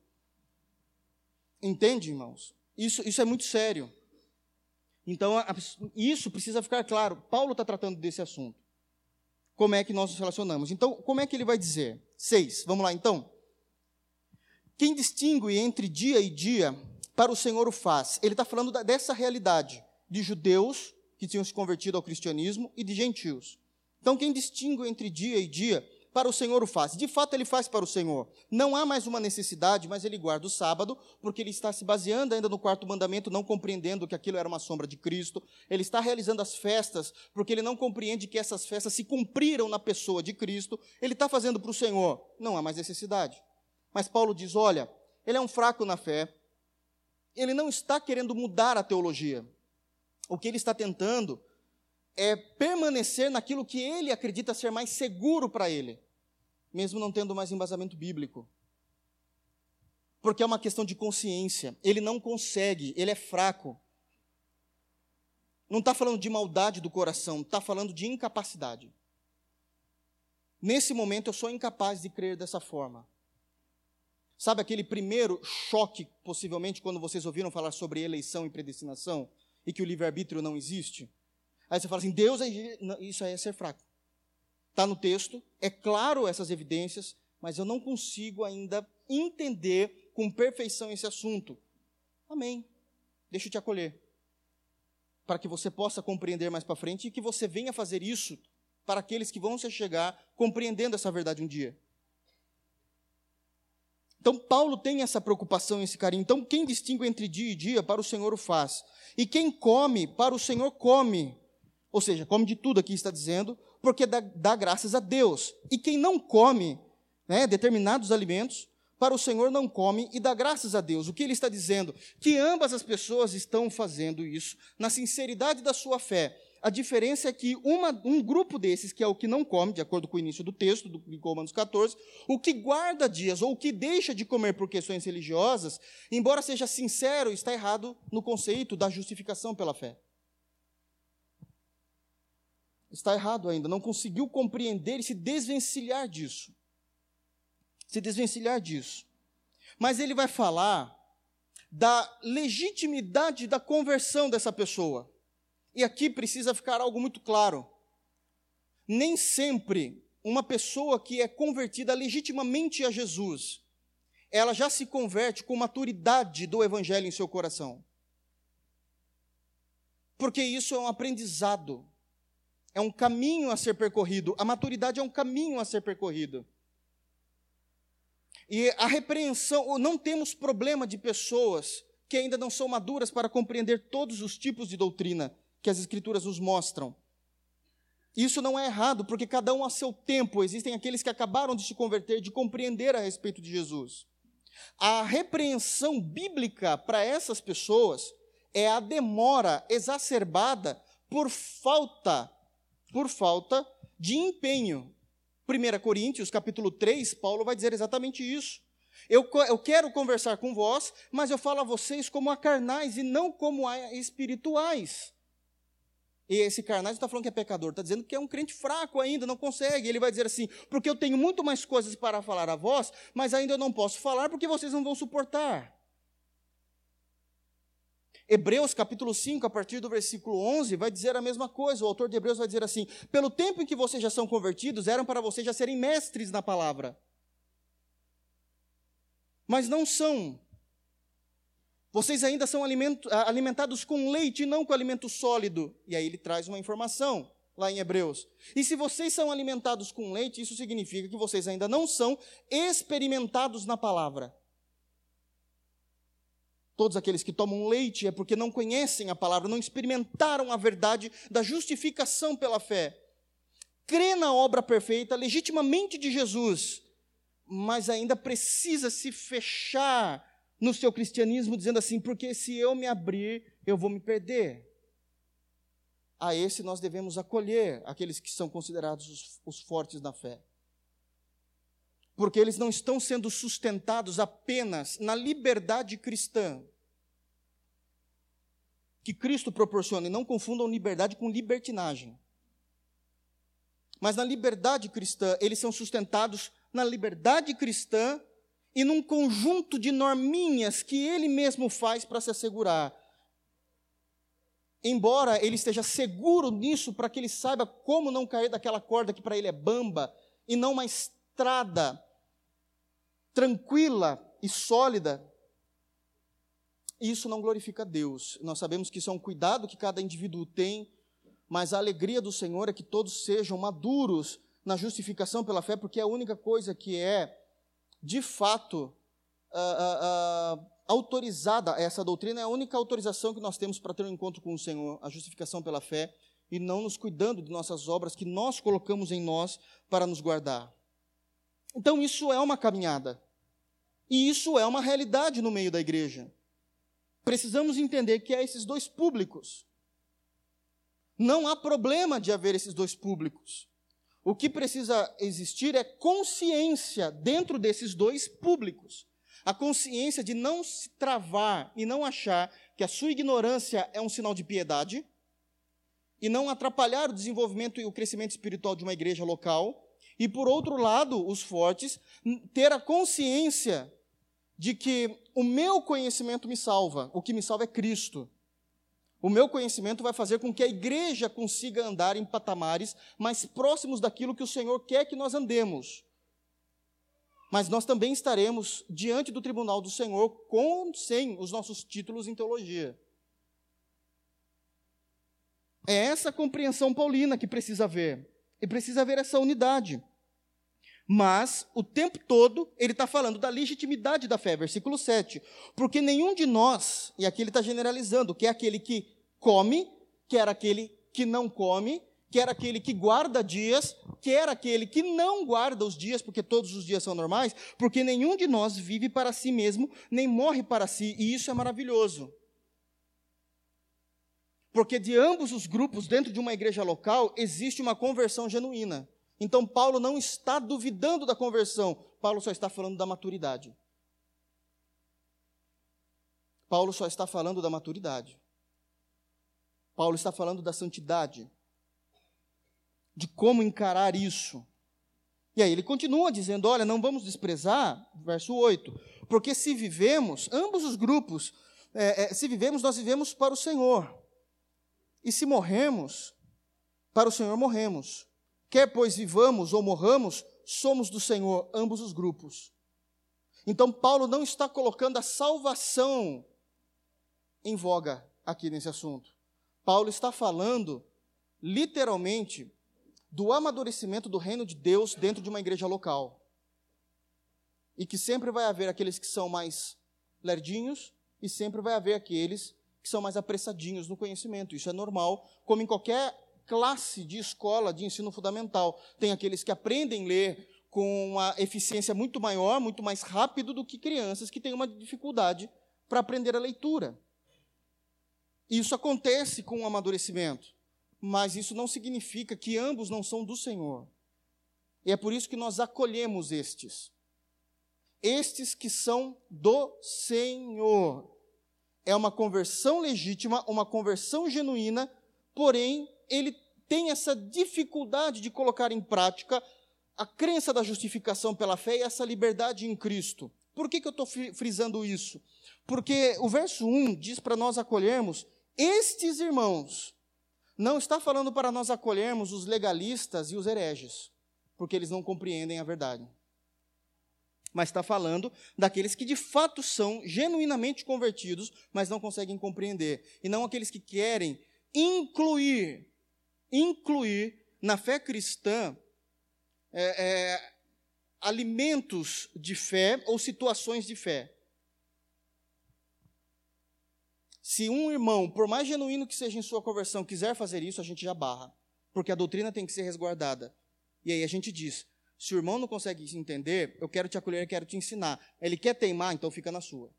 Entende, irmãos? Isso, isso é muito sério. Então, isso precisa ficar claro. Paulo está tratando desse assunto. Como é que nós nos relacionamos? Então, como é que ele vai dizer? Seis. Vamos lá, então. Quem distingue entre dia e dia, para o Senhor o faz. Ele está falando dessa realidade de judeus que tinham se convertido ao cristianismo e de gentios. Então, quem distingue entre dia e dia, para o Senhor o faz. De fato, ele faz para o Senhor. Não há mais uma necessidade, mas ele guarda o sábado, porque ele está se baseando ainda no quarto mandamento, não compreendendo que aquilo era uma sombra de Cristo. Ele está realizando as festas, porque ele não compreende que essas festas se cumpriram na pessoa de Cristo. Ele está fazendo para o Senhor. Não há mais necessidade. Mas Paulo diz: olha, ele é um fraco na fé. Ele não está querendo mudar a teologia o que ele está tentando é permanecer naquilo que ele acredita ser mais seguro para ele. mesmo não tendo mais embasamento bíblico. Porque é uma questão de consciência. Ele não consegue, ele é fraco. Não está falando de maldade do coração, está falando de incapacidade. Nesse momento eu sou incapaz de crer dessa forma. Sabe aquele primeiro choque, possivelmente, quando vocês ouviram falar sobre eleição e predestinação e que o livre-arbítrio não existe? Aí você fala assim: Deus, é... isso aí é ser fraco. Está no texto, é claro essas evidências, mas eu não consigo ainda entender com perfeição esse assunto. Amém. Deixa eu te acolher para que você possa compreender mais para frente e que você venha fazer isso para aqueles que vão se chegar compreendendo essa verdade um dia. Então, Paulo tem essa preocupação, esse carinho. Então, quem distingue entre dia e dia, para o Senhor o faz. E quem come, para o Senhor come. Ou seja, come de tudo aqui está dizendo, porque dá, dá graças a Deus. E quem não come né, determinados alimentos, para o Senhor não come e dá graças a Deus. O que ele está dizendo? Que ambas as pessoas estão fazendo isso na sinceridade da sua fé. A diferença é que uma, um grupo desses, que é o que não come, de acordo com o início do texto, do, de Romanos 14, o que guarda dias ou o que deixa de comer por questões religiosas, embora seja sincero, está errado no conceito da justificação pela fé. Está errado ainda, não conseguiu compreender e se desvencilhar disso se desvencilhar disso. Mas ele vai falar da legitimidade da conversão dessa pessoa. E aqui precisa ficar algo muito claro. Nem sempre uma pessoa que é convertida legitimamente a Jesus, ela já se converte com maturidade do evangelho em seu coração. Porque isso é um aprendizado, é um caminho a ser percorrido. A maturidade é um caminho a ser percorrido. E a repreensão, não temos problema de pessoas que ainda não são maduras para compreender todos os tipos de doutrina que as Escrituras nos mostram. Isso não é errado, porque cada um a seu tempo. Existem aqueles que acabaram de se converter, de compreender a respeito de Jesus. A repreensão bíblica para essas pessoas é a demora exacerbada por falta, por falta de empenho 1 Coríntios, capítulo 3, Paulo vai dizer exatamente isso. Eu, eu quero conversar com vós, mas eu falo a vocês como a carnais e não como a espirituais. E esse carnais está falando que é pecador, está dizendo que é um crente fraco ainda, não consegue. Ele vai dizer assim: porque eu tenho muito mais coisas para falar a vós, mas ainda eu não posso falar porque vocês não vão suportar. Hebreus capítulo 5, a partir do versículo 11, vai dizer a mesma coisa. O autor de Hebreus vai dizer assim: Pelo tempo em que vocês já são convertidos, eram para vocês já serem mestres na palavra. Mas não são. Vocês ainda são alimentados com leite e não com alimento sólido. E aí ele traz uma informação lá em Hebreus. E se vocês são alimentados com leite, isso significa que vocês ainda não são experimentados na palavra. Todos aqueles que tomam leite é porque não conhecem a palavra, não experimentaram a verdade da justificação pela fé. Crê na obra perfeita, legitimamente de Jesus, mas ainda precisa se fechar no seu cristianismo, dizendo assim: porque se eu me abrir, eu vou me perder. A esse nós devemos acolher aqueles que são considerados os, os fortes na fé porque eles não estão sendo sustentados apenas na liberdade cristã que Cristo proporciona, e não confundam liberdade com libertinagem. Mas na liberdade cristã, eles são sustentados na liberdade cristã e num conjunto de norminhas que ele mesmo faz para se assegurar. Embora ele esteja seguro nisso, para que ele saiba como não cair daquela corda que para ele é bamba, e não uma estrada tranquila e sólida, isso não glorifica Deus. Nós sabemos que isso é um cuidado que cada indivíduo tem, mas a alegria do Senhor é que todos sejam maduros na justificação pela fé, porque é a única coisa que é, de fato, uh, uh, uh, autorizada, essa doutrina é a única autorização que nós temos para ter um encontro com o Senhor, a justificação pela fé, e não nos cuidando de nossas obras que nós colocamos em nós para nos guardar. Então, isso é uma caminhada. E isso é uma realidade no meio da igreja. Precisamos entender que há esses dois públicos. Não há problema de haver esses dois públicos. O que precisa existir é consciência dentro desses dois públicos. A consciência de não se travar e não achar que a sua ignorância é um sinal de piedade e não atrapalhar o desenvolvimento e o crescimento espiritual de uma igreja local. E, por outro lado, os fortes, ter a consciência de que o meu conhecimento me salva, o que me salva é Cristo. O meu conhecimento vai fazer com que a igreja consiga andar em patamares mais próximos daquilo que o Senhor quer que nós andemos. Mas nós também estaremos diante do tribunal do Senhor com sem os nossos títulos em teologia. É essa compreensão paulina que precisa haver. E precisa haver essa unidade. Mas, o tempo todo, ele está falando da legitimidade da fé, versículo 7. Porque nenhum de nós, e aqui ele está generalizando, quer aquele que come, quer aquele que não come, quer aquele que guarda dias, quer aquele que não guarda os dias, porque todos os dias são normais, porque nenhum de nós vive para si mesmo, nem morre para si, e isso é maravilhoso. Porque de ambos os grupos, dentro de uma igreja local, existe uma conversão genuína. Então, Paulo não está duvidando da conversão, Paulo só está falando da maturidade. Paulo só está falando da maturidade. Paulo está falando da santidade, de como encarar isso. E aí ele continua dizendo: olha, não vamos desprezar, verso 8, porque se vivemos, ambos os grupos, é, é, se vivemos, nós vivemos para o Senhor. E se morremos, para o Senhor morremos. Quer pois vivamos ou morramos, somos do Senhor, ambos os grupos. Então, Paulo não está colocando a salvação em voga aqui nesse assunto. Paulo está falando, literalmente, do amadurecimento do reino de Deus dentro de uma igreja local. E que sempre vai haver aqueles que são mais lerdinhos e sempre vai haver aqueles que são mais apressadinhos no conhecimento. Isso é normal, como em qualquer classe de escola de ensino fundamental. Tem aqueles que aprendem a ler com uma eficiência muito maior, muito mais rápido do que crianças que têm uma dificuldade para aprender a leitura. Isso acontece com o amadurecimento, mas isso não significa que ambos não são do Senhor. E é por isso que nós acolhemos estes. Estes que são do Senhor. É uma conversão legítima, uma conversão genuína, porém ele tem essa dificuldade de colocar em prática a crença da justificação pela fé e essa liberdade em Cristo. Por que, que eu estou frisando isso? Porque o verso 1 diz para nós acolhermos estes irmãos. Não está falando para nós acolhermos os legalistas e os hereges, porque eles não compreendem a verdade. Mas está falando daqueles que de fato são genuinamente convertidos, mas não conseguem compreender. E não aqueles que querem incluir incluir na fé cristã é, é, alimentos de fé ou situações de fé. Se um irmão, por mais genuíno que seja em sua conversão, quiser fazer isso, a gente já barra, porque a doutrina tem que ser resguardada. E aí a gente diz: se o irmão não consegue entender, eu quero te acolher, eu quero te ensinar. Ele quer teimar, então fica na sua.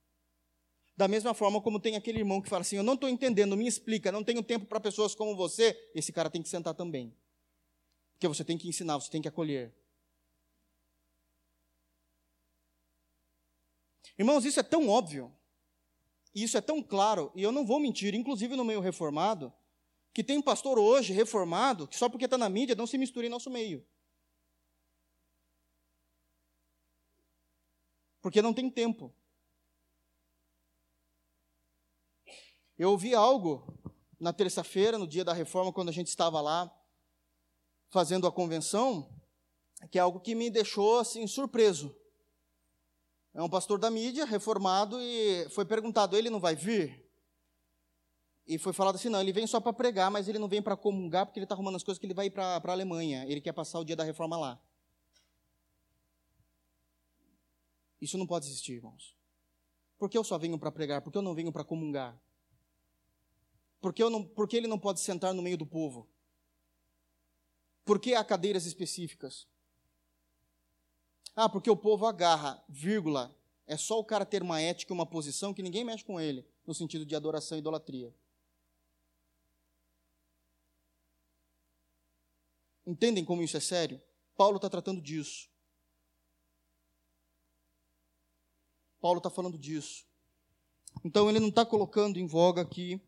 Da mesma forma como tem aquele irmão que fala assim: Eu não estou entendendo, me explica, não tenho tempo para pessoas como você. Esse cara tem que sentar também. Porque você tem que ensinar, você tem que acolher. Irmãos, isso é tão óbvio, isso é tão claro, e eu não vou mentir, inclusive no meio reformado, que tem um pastor hoje reformado que só porque está na mídia não se mistura em nosso meio. Porque não tem tempo. Eu ouvi algo na terça-feira, no dia da reforma, quando a gente estava lá fazendo a convenção, que é algo que me deixou assim surpreso. É um pastor da mídia, reformado, e foi perguntado: ele não vai vir? E foi falado assim: não, ele vem só para pregar, mas ele não vem para comungar, porque ele está arrumando as coisas que ele vai ir para a Alemanha. Ele quer passar o dia da reforma lá. Isso não pode existir, irmãos. Por que eu só venho para pregar? Por que eu não venho para comungar? Por que, não, por que ele não pode sentar no meio do povo? Por que há cadeiras específicas? Ah, porque o povo agarra, vírgula, é só o cara ter uma ética uma posição que ninguém mexe com ele, no sentido de adoração e idolatria. Entendem como isso é sério? Paulo está tratando disso. Paulo está falando disso. Então ele não está colocando em voga aqui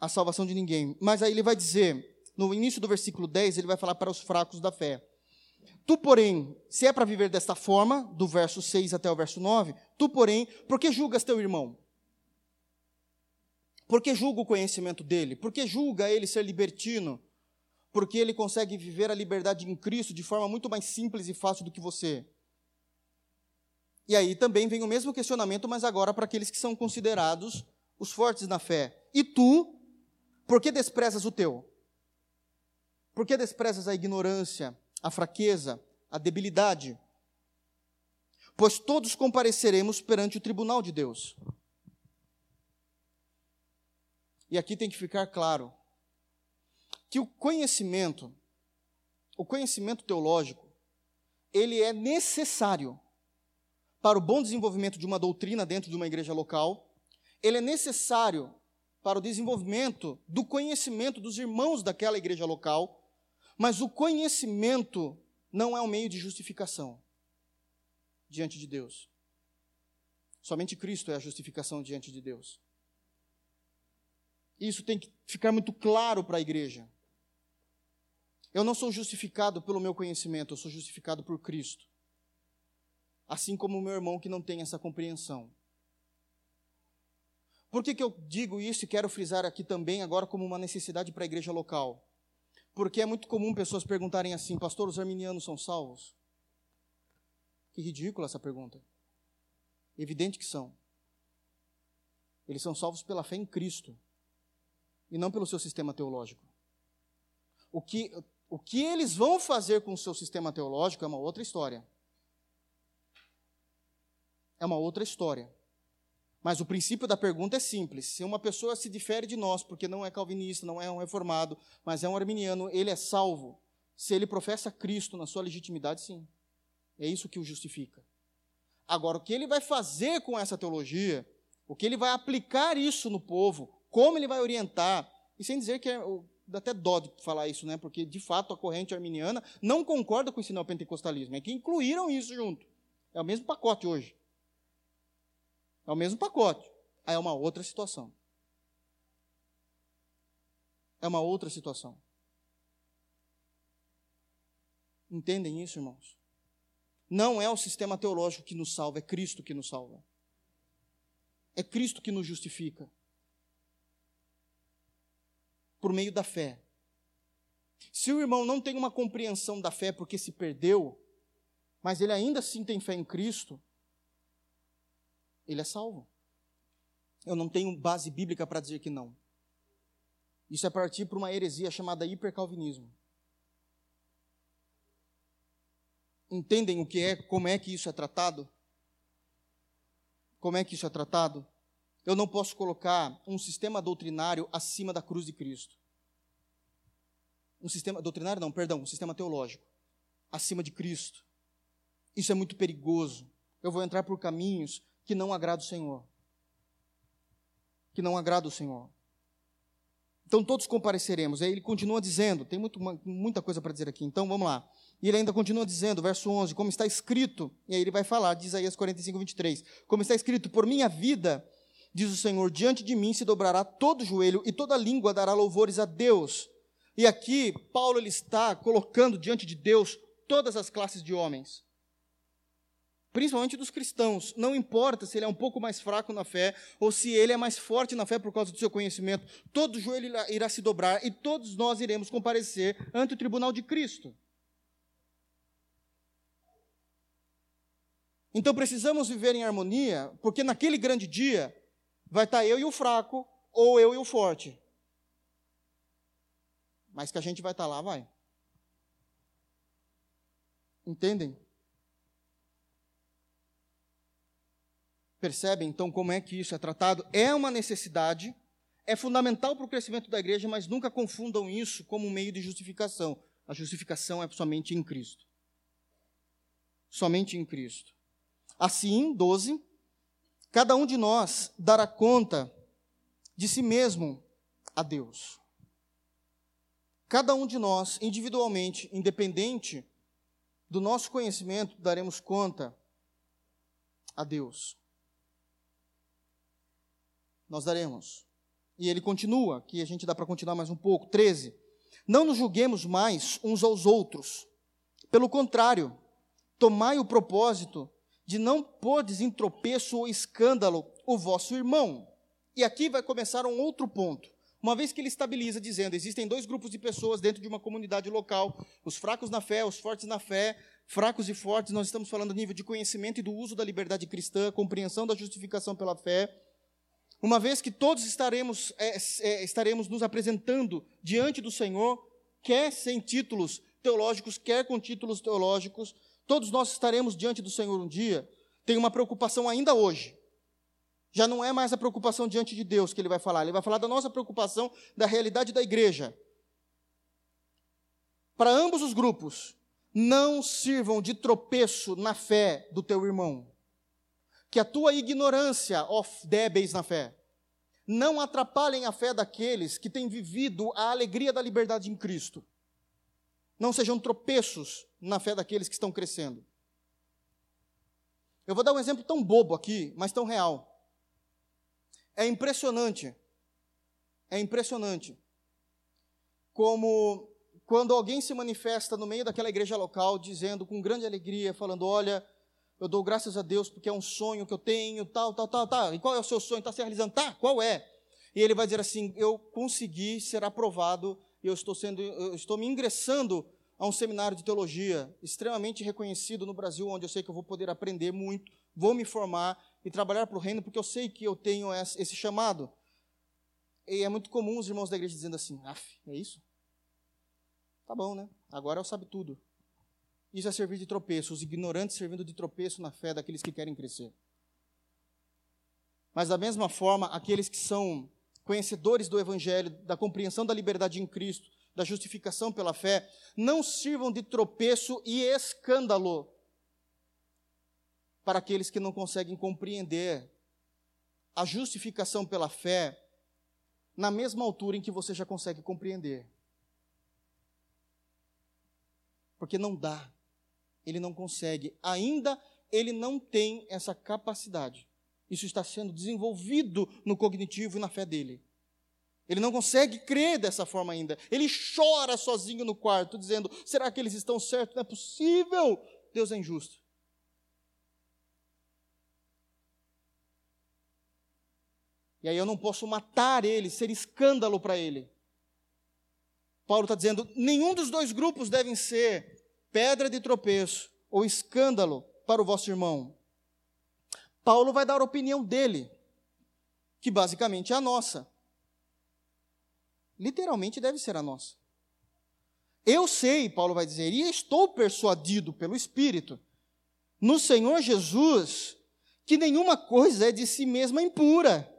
a salvação de ninguém. Mas aí ele vai dizer, no início do versículo 10, ele vai falar para os fracos da fé. Tu, porém, se é para viver desta forma, do verso 6 até o verso 9, tu, porém, por que julgas teu irmão? Por que julga o conhecimento dele? Por que julga ele ser libertino? Porque ele consegue viver a liberdade em Cristo de forma muito mais simples e fácil do que você. E aí também vem o mesmo questionamento, mas agora para aqueles que são considerados os fortes na fé. E tu, por que desprezas o teu? Por que desprezas a ignorância, a fraqueza, a debilidade? Pois todos compareceremos perante o tribunal de Deus. E aqui tem que ficar claro que o conhecimento, o conhecimento teológico, ele é necessário para o bom desenvolvimento de uma doutrina dentro de uma igreja local, ele é necessário para o desenvolvimento do conhecimento dos irmãos daquela igreja local, mas o conhecimento não é um meio de justificação diante de Deus. Somente Cristo é a justificação diante de Deus. Isso tem que ficar muito claro para a igreja. Eu não sou justificado pelo meu conhecimento, eu sou justificado por Cristo. Assim como o meu irmão que não tem essa compreensão. Por que, que eu digo isso e quero frisar aqui também, agora, como uma necessidade para a igreja local? Porque é muito comum pessoas perguntarem assim, pastor, os arminianos são salvos? Que ridícula essa pergunta. Evidente que são. Eles são salvos pela fé em Cristo e não pelo seu sistema teológico. O que, o que eles vão fazer com o seu sistema teológico é uma outra história. É uma outra história. Mas o princípio da pergunta é simples. Se uma pessoa se difere de nós, porque não é calvinista, não é um reformado, mas é um arminiano, ele é salvo. Se ele professa Cristo na sua legitimidade, sim. É isso que o justifica. Agora, o que ele vai fazer com essa teologia, o que ele vai aplicar isso no povo, como ele vai orientar, e sem dizer que é, dá até dó de falar isso, né? Porque de fato a corrente arminiana não concorda com o ensino ao pentecostalismo, é que incluíram isso junto. É o mesmo pacote hoje. É o mesmo pacote. Aí é uma outra situação. É uma outra situação. Entendem isso, irmãos? Não é o sistema teológico que nos salva, é Cristo que nos salva. É Cristo que nos justifica. Por meio da fé. Se o irmão não tem uma compreensão da fé porque se perdeu, mas ele ainda assim tem fé em Cristo, ele é salvo. Eu não tenho base bíblica para dizer que não. Isso é partir para uma heresia chamada hipercalvinismo. Entendem o que é, como é que isso é tratado? Como é que isso é tratado? Eu não posso colocar um sistema doutrinário acima da cruz de Cristo. Um sistema doutrinário não, perdão, um sistema teológico acima de Cristo. Isso é muito perigoso. Eu vou entrar por caminhos que não agrada o Senhor. Que não agrada o Senhor. Então todos compareceremos. Aí ele continua dizendo, tem muito, muita coisa para dizer aqui, então vamos lá. E ele ainda continua dizendo, verso 11, como está escrito, e aí ele vai falar, de Isaías 45, 23, como está escrito, por minha vida, diz o Senhor, diante de mim se dobrará todo joelho e toda língua dará louvores a Deus. E aqui, Paulo ele está colocando diante de Deus todas as classes de homens principalmente dos cristãos. Não importa se ele é um pouco mais fraco na fé ou se ele é mais forte na fé por causa do seu conhecimento, todo joelho irá se dobrar e todos nós iremos comparecer ante o tribunal de Cristo. Então precisamos viver em harmonia, porque naquele grande dia vai estar eu e o fraco, ou eu e o forte. Mas que a gente vai estar lá, vai. Entendem? Percebem então como é que isso é tratado? É uma necessidade, é fundamental para o crescimento da igreja, mas nunca confundam isso como um meio de justificação. A justificação é somente em Cristo. Somente em Cristo. Assim, 12, cada um de nós dará conta de si mesmo a Deus. Cada um de nós, individualmente, independente do nosso conhecimento, daremos conta a Deus. Nós daremos. E ele continua, que a gente dá para continuar mais um pouco. 13. Não nos julguemos mais uns aos outros. Pelo contrário, tomai o propósito de não podes em tropeço ou escândalo o vosso irmão. E aqui vai começar um outro ponto. Uma vez que ele estabiliza, dizendo: existem dois grupos de pessoas dentro de uma comunidade local, os fracos na fé, os fortes na fé, fracos e fortes, nós estamos falando a nível de conhecimento e do uso da liberdade cristã, compreensão da justificação pela fé. Uma vez que todos estaremos, é, é, estaremos nos apresentando diante do Senhor, quer sem títulos teológicos, quer com títulos teológicos, todos nós estaremos diante do Senhor um dia. Tem uma preocupação ainda hoje. Já não é mais a preocupação diante de Deus que ele vai falar, ele vai falar da nossa preocupação, da realidade da igreja. Para ambos os grupos, não sirvam de tropeço na fé do teu irmão. Que a tua ignorância, ó débeis na fé, não atrapalhem a fé daqueles que têm vivido a alegria da liberdade em Cristo. Não sejam tropeços na fé daqueles que estão crescendo. Eu vou dar um exemplo tão bobo aqui, mas tão real. É impressionante, é impressionante como quando alguém se manifesta no meio daquela igreja local dizendo com grande alegria, falando: Olha, eu dou graças a Deus porque é um sonho que eu tenho, tal, tal, tal, tal. E qual é o seu sonho? Está se realizando? Tá, qual é? E ele vai dizer assim: Eu consegui ser aprovado, eu estou, sendo, eu estou me ingressando a um seminário de teologia extremamente reconhecido no Brasil, onde eu sei que eu vou poder aprender muito, vou me formar e trabalhar para o reino, porque eu sei que eu tenho esse chamado. E é muito comum os irmãos da igreja dizendo assim: af, é isso? Tá bom, né? Agora eu sabe tudo. Isso é servir de tropeço, os ignorantes servindo de tropeço na fé daqueles que querem crescer. Mas da mesma forma, aqueles que são conhecedores do Evangelho, da compreensão da liberdade em Cristo, da justificação pela fé, não sirvam de tropeço e escândalo para aqueles que não conseguem compreender a justificação pela fé na mesma altura em que você já consegue compreender. Porque não dá, ele não consegue, ainda ele não tem essa capacidade. Isso está sendo desenvolvido no cognitivo e na fé dele. Ele não consegue crer dessa forma ainda. Ele chora sozinho no quarto, dizendo: será que eles estão certos? Não é possível. Deus é injusto. E aí eu não posso matar ele, ser escândalo para ele. Paulo está dizendo: nenhum dos dois grupos devem ser pedra de tropeço ou escândalo para o vosso irmão. Paulo vai dar a opinião dele, que basicamente é a nossa. Literalmente deve ser a nossa. Eu sei, Paulo vai dizer, e estou persuadido pelo Espírito, no Senhor Jesus, que nenhuma coisa é de si mesma impura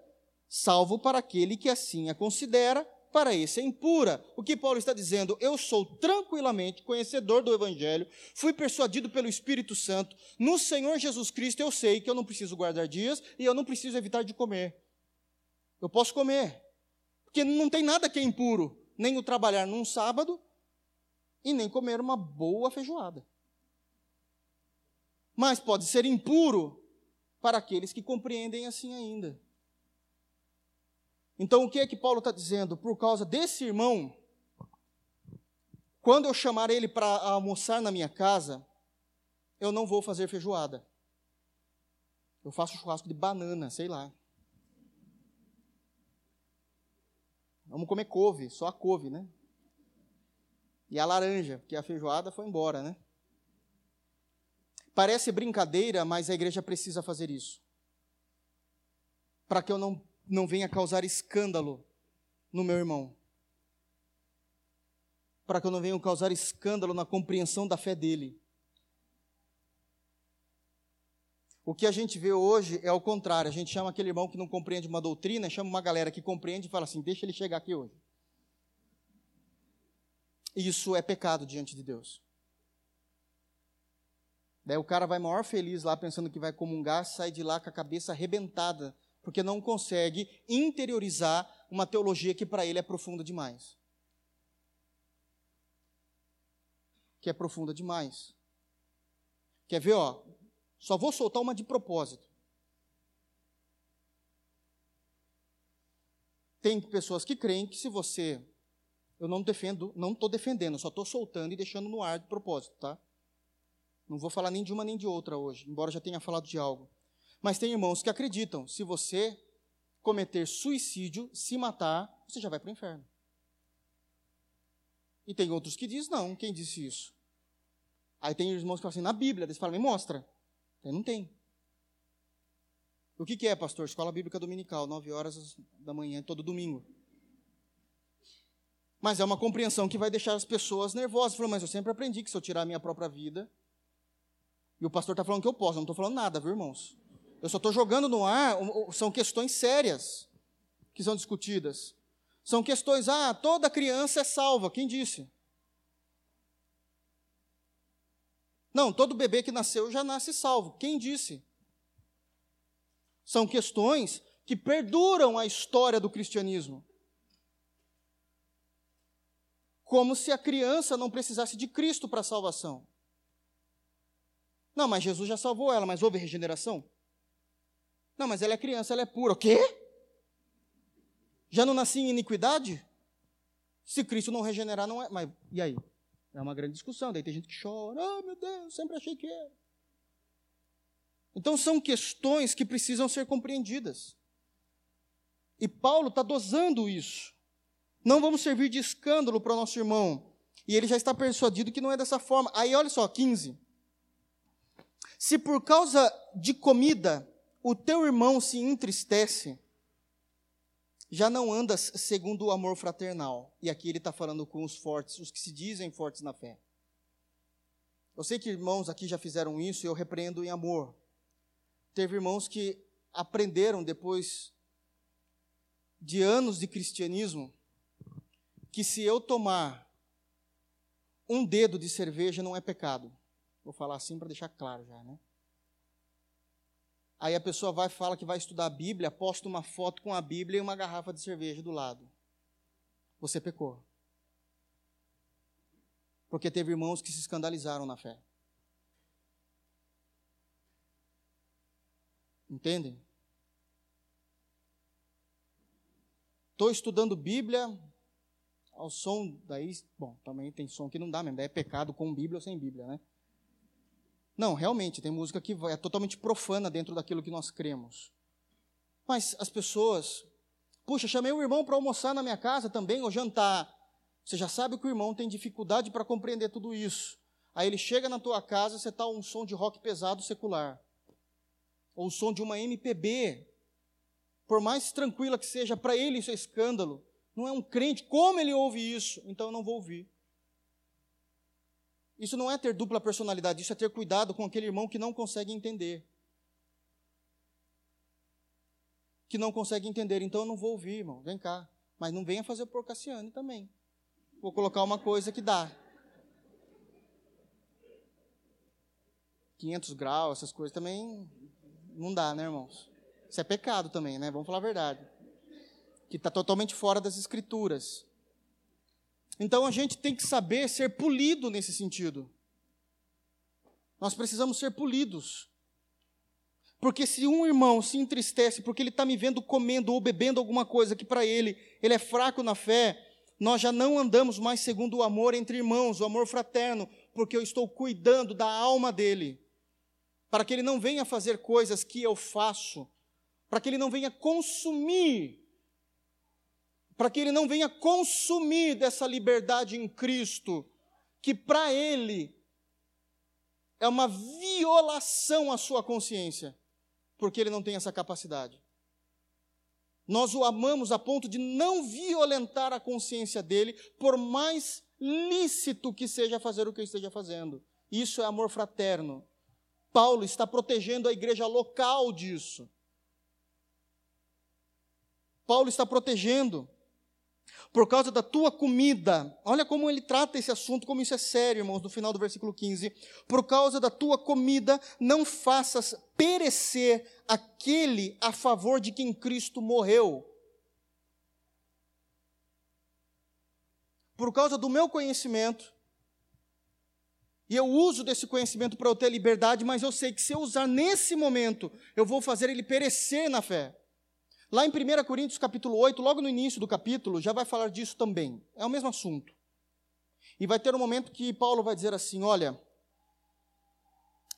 salvo para aquele que assim a considera, para esse é impura. O que Paulo está dizendo? Eu sou tranquilamente conhecedor do Evangelho, fui persuadido pelo Espírito Santo, no Senhor Jesus Cristo eu sei que eu não preciso guardar dias e eu não preciso evitar de comer. Eu posso comer, porque não tem nada que é impuro, nem o trabalhar num sábado e nem comer uma boa feijoada. Mas pode ser impuro para aqueles que compreendem assim ainda. Então, o que é que Paulo está dizendo? Por causa desse irmão, quando eu chamar ele para almoçar na minha casa, eu não vou fazer feijoada. Eu faço churrasco de banana, sei lá. Vamos comer couve, só a couve, né? E a laranja, porque a feijoada foi embora, né? Parece brincadeira, mas a igreja precisa fazer isso. Para que eu não não venha causar escândalo no meu irmão. Para que eu não venha causar escândalo na compreensão da fé dele. O que a gente vê hoje é o contrário. A gente chama aquele irmão que não compreende uma doutrina, chama uma galera que compreende e fala assim: deixa ele chegar aqui hoje. Isso é pecado diante de Deus. Daí o cara vai maior feliz lá, pensando que vai comungar, sai de lá com a cabeça arrebentada porque não consegue interiorizar uma teologia que para ele é profunda demais. que é profunda demais. Quer ver, ó? Só vou soltar uma de propósito. Tem pessoas que creem que se você. Eu não defendo, não estou defendendo, só estou soltando e deixando no ar de propósito, tá? Não vou falar nem de uma nem de outra hoje, embora já tenha falado de algo. Mas tem irmãos que acreditam, se você cometer suicídio, se matar, você já vai para o inferno. E tem outros que dizem, não, quem disse isso? Aí tem irmãos que falam assim, na Bíblia, eles falam, me mostra. Aí não tem. O que, que é, pastor? Escola Bíblica Dominical, 9 horas da manhã, todo domingo. Mas é uma compreensão que vai deixar as pessoas nervosas. Falou, mas eu sempre aprendi que se eu tirar a minha própria vida. E o pastor está falando que eu posso, não estou falando nada, viu, irmãos? Eu só estou jogando no ar, são questões sérias que são discutidas. São questões, ah, toda criança é salva. Quem disse? Não, todo bebê que nasceu já nasce salvo. Quem disse? São questões que perduram a história do cristianismo. Como se a criança não precisasse de Cristo para a salvação. Não, mas Jesus já salvou ela, mas houve regeneração? Não, mas ela é criança, ela é pura. O quê? Já não nasci em iniquidade? Se Cristo não regenerar, não é. Mas e aí? É uma grande discussão. Daí tem gente que chora. Ah, oh, meu Deus, sempre achei que era. Então são questões que precisam ser compreendidas. E Paulo está dosando isso. Não vamos servir de escândalo para o nosso irmão. E ele já está persuadido que não é dessa forma. Aí olha só, 15. Se por causa de comida o teu irmão se entristece, já não andas segundo o amor fraternal. E aqui ele está falando com os fortes, os que se dizem fortes na fé. Eu sei que irmãos aqui já fizeram isso e eu repreendo em amor. Teve irmãos que aprenderam depois de anos de cristianismo que se eu tomar um dedo de cerveja não é pecado. Vou falar assim para deixar claro já, né? Aí a pessoa vai fala que vai estudar a Bíblia, posta uma foto com a Bíblia e uma garrafa de cerveja do lado. Você pecou. Porque teve irmãos que se escandalizaram na fé. Entendem? Estou estudando Bíblia ao som daí, bom, também tem som que não dá mesmo, daí é pecado com Bíblia ou sem Bíblia, né? Não, realmente, tem música que é totalmente profana dentro daquilo que nós cremos. Mas as pessoas, puxa, chamei o irmão para almoçar na minha casa também, ou jantar. Você já sabe que o irmão tem dificuldade para compreender tudo isso. Aí ele chega na tua casa, você está um som de rock pesado secular. Ou o som de uma MPB. Por mais tranquila que seja, para ele isso é escândalo. Não é um crente, como ele ouve isso? Então eu não vou ouvir. Isso não é ter dupla personalidade, isso é ter cuidado com aquele irmão que não consegue entender. Que não consegue entender, então eu não vou ouvir, irmão, vem cá. Mas não venha fazer por Cassiane também. Vou colocar uma coisa que dá. 500 graus, essas coisas também não dá, né, irmãos? Isso é pecado também, né? Vamos falar a verdade. Que está totalmente fora das escrituras. Então a gente tem que saber ser polido nesse sentido. Nós precisamos ser polidos. Porque se um irmão se entristece porque ele está me vendo comendo ou bebendo alguma coisa que para ele ele é fraco na fé, nós já não andamos mais segundo o amor entre irmãos, o amor fraterno, porque eu estou cuidando da alma dele, para que ele não venha fazer coisas que eu faço, para que ele não venha consumir para que ele não venha consumir dessa liberdade em Cristo, que para ele é uma violação à sua consciência, porque ele não tem essa capacidade. Nós o amamos a ponto de não violentar a consciência dele, por mais lícito que seja fazer o que ele esteja fazendo. Isso é amor fraterno. Paulo está protegendo a igreja local disso. Paulo está protegendo por causa da tua comida. Olha como ele trata esse assunto, como isso é sério, irmãos, no final do versículo 15. Por causa da tua comida, não faças perecer aquele a favor de quem Cristo morreu. Por causa do meu conhecimento, E eu uso desse conhecimento para eu ter liberdade, mas eu sei que se eu usar nesse momento, eu vou fazer ele perecer na fé. Lá em 1 Coríntios capítulo 8, logo no início do capítulo, já vai falar disso também. É o mesmo assunto. E vai ter um momento que Paulo vai dizer assim: olha,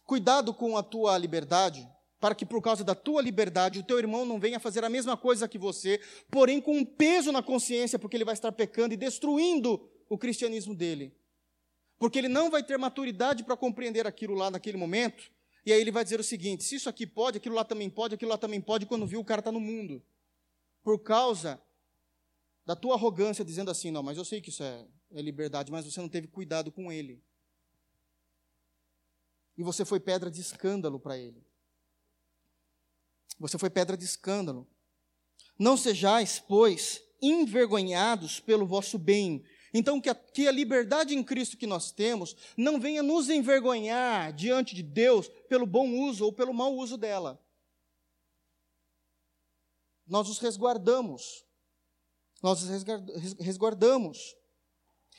cuidado com a tua liberdade, para que por causa da tua liberdade o teu irmão não venha fazer a mesma coisa que você, porém com um peso na consciência, porque ele vai estar pecando e destruindo o cristianismo dele. Porque ele não vai ter maturidade para compreender aquilo lá naquele momento, e aí ele vai dizer o seguinte: se isso aqui pode, aquilo lá também pode, aquilo lá também pode, quando viu o cara está no mundo. Por causa da tua arrogância, dizendo assim: não, mas eu sei que isso é, é liberdade, mas você não teve cuidado com ele. E você foi pedra de escândalo para ele. Você foi pedra de escândalo. Não sejais, pois, envergonhados pelo vosso bem. Então, que a, que a liberdade em Cristo que nós temos não venha nos envergonhar diante de Deus pelo bom uso ou pelo mau uso dela. Nós os resguardamos. Nós os resguardamos.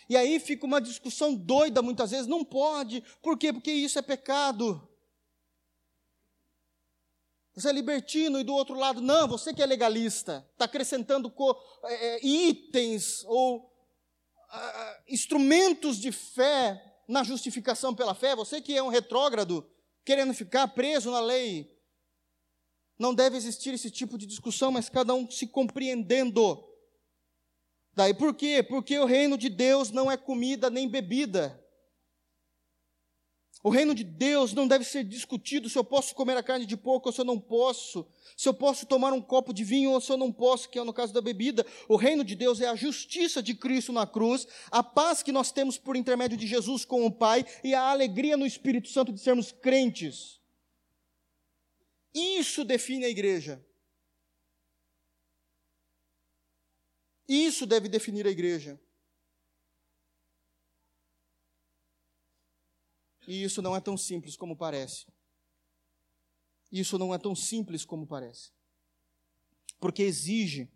E aí fica uma discussão doida muitas vezes. Não pode. Por quê? Porque isso é pecado. Você é libertino e do outro lado, não, você que é legalista, está acrescentando é, é, itens ou instrumentos de fé na justificação pela fé, você que é um retrógrado, querendo ficar preso na lei. Não deve existir esse tipo de discussão, mas cada um se compreendendo. Daí por quê? Porque o reino de Deus não é comida nem bebida. O reino de Deus não deve ser discutido se eu posso comer a carne de porco ou se eu não posso, se eu posso tomar um copo de vinho ou se eu não posso, que é no caso da bebida. O reino de Deus é a justiça de Cristo na cruz, a paz que nós temos por intermédio de Jesus com o Pai e a alegria no Espírito Santo de sermos crentes. Isso define a igreja. Isso deve definir a igreja. E isso não é tão simples como parece. Isso não é tão simples como parece. Porque exige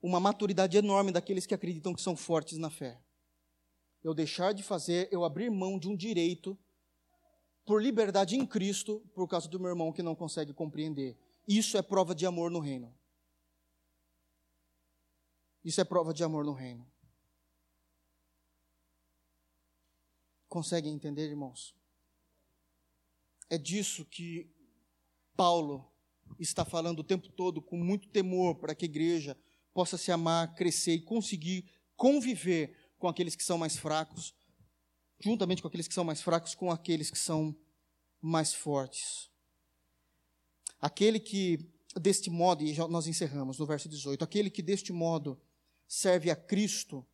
uma maturidade enorme daqueles que acreditam que são fortes na fé. Eu deixar de fazer, eu abrir mão de um direito por liberdade em Cristo por causa do meu irmão que não consegue compreender. Isso é prova de amor no reino. Isso é prova de amor no reino. Conseguem entender, irmãos? É disso que Paulo está falando o tempo todo, com muito temor, para que a igreja possa se amar, crescer e conseguir conviver com aqueles que são mais fracos, juntamente com aqueles que são mais fracos, com aqueles que são mais fortes. Aquele que, deste modo, e nós encerramos no verso 18, aquele que deste modo serve a Cristo,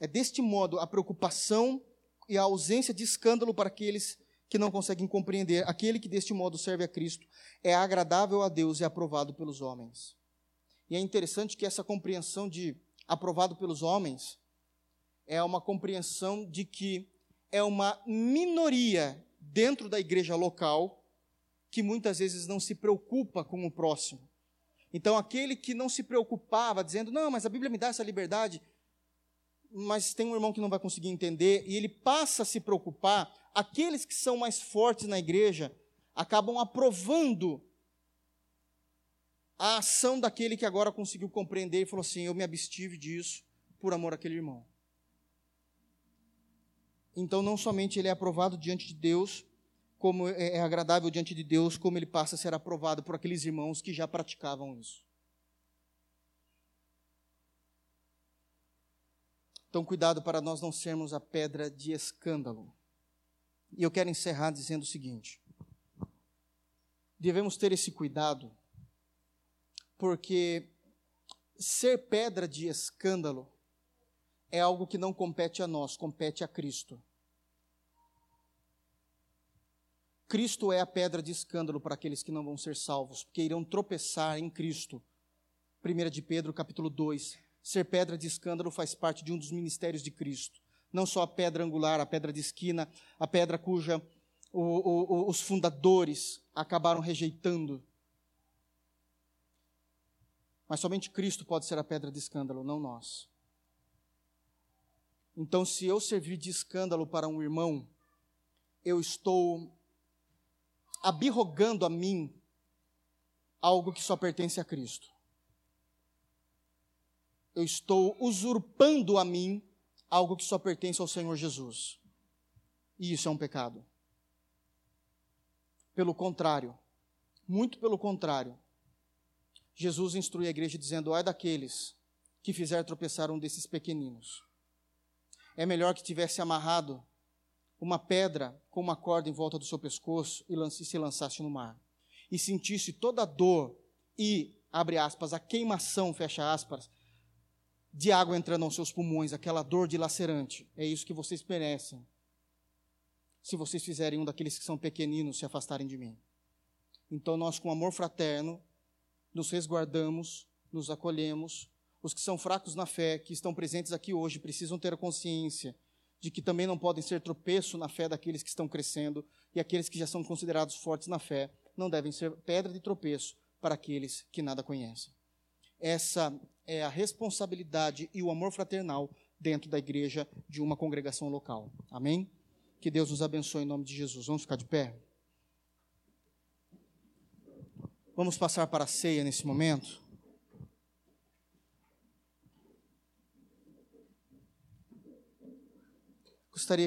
é deste modo a preocupação e a ausência de escândalo para aqueles que não conseguem compreender. Aquele que deste modo serve a Cristo é agradável a Deus e aprovado pelos homens. E é interessante que essa compreensão de aprovado pelos homens é uma compreensão de que é uma minoria dentro da igreja local que muitas vezes não se preocupa com o próximo. Então, aquele que não se preocupava, dizendo, não, mas a Bíblia me dá essa liberdade, mas tem um irmão que não vai conseguir entender, e ele passa a se preocupar, aqueles que são mais fortes na igreja acabam aprovando a ação daquele que agora conseguiu compreender e falou assim: Eu me abstive disso por amor àquele irmão. Então, não somente ele é aprovado diante de Deus, como é, é agradável diante de Deus, como ele passa a ser aprovado por aqueles irmãos que já praticavam isso. Então, cuidado para nós não sermos a pedra de escândalo. E eu quero encerrar dizendo o seguinte: devemos ter esse cuidado, porque ser pedra de escândalo é algo que não compete a nós, compete a Cristo. Cristo é a pedra de escândalo para aqueles que não vão ser salvos, porque irão tropeçar em Cristo. 1 de Pedro, capítulo 2, Ser pedra de escândalo faz parte de um dos ministérios de Cristo. Não só a pedra angular, a pedra de esquina, a pedra cuja o, o, os fundadores acabaram rejeitando. Mas somente Cristo pode ser a pedra de escândalo, não nós. Então, se eu servir de escândalo para um irmão, eu estou abirrogando a mim algo que só pertence a Cristo. Eu estou usurpando a mim algo que só pertence ao Senhor Jesus. E isso é um pecado. Pelo contrário, muito pelo contrário, Jesus instrui a igreja dizendo: ai daqueles que fizer tropeçar um desses pequeninos. É melhor que tivesse amarrado uma pedra com uma corda em volta do seu pescoço e se lançasse no mar. E sentisse toda a dor e, abre aspas, a queimação, fecha aspas, de água entrando aos seus pulmões, aquela dor dilacerante. É isso que vocês merecem. Se vocês fizerem um daqueles que são pequeninos se afastarem de mim. Então nós, com amor fraterno, nos resguardamos, nos acolhemos. Os que são fracos na fé, que estão presentes aqui hoje, precisam ter a consciência de que também não podem ser tropeço na fé daqueles que estão crescendo e aqueles que já são considerados fortes na fé não devem ser pedra de tropeço para aqueles que nada conhecem. Essa é a responsabilidade e o amor fraternal dentro da igreja de uma congregação local. Amém? Que Deus nos abençoe em nome de Jesus. Vamos ficar de pé? Vamos passar para a ceia nesse momento. Gostaria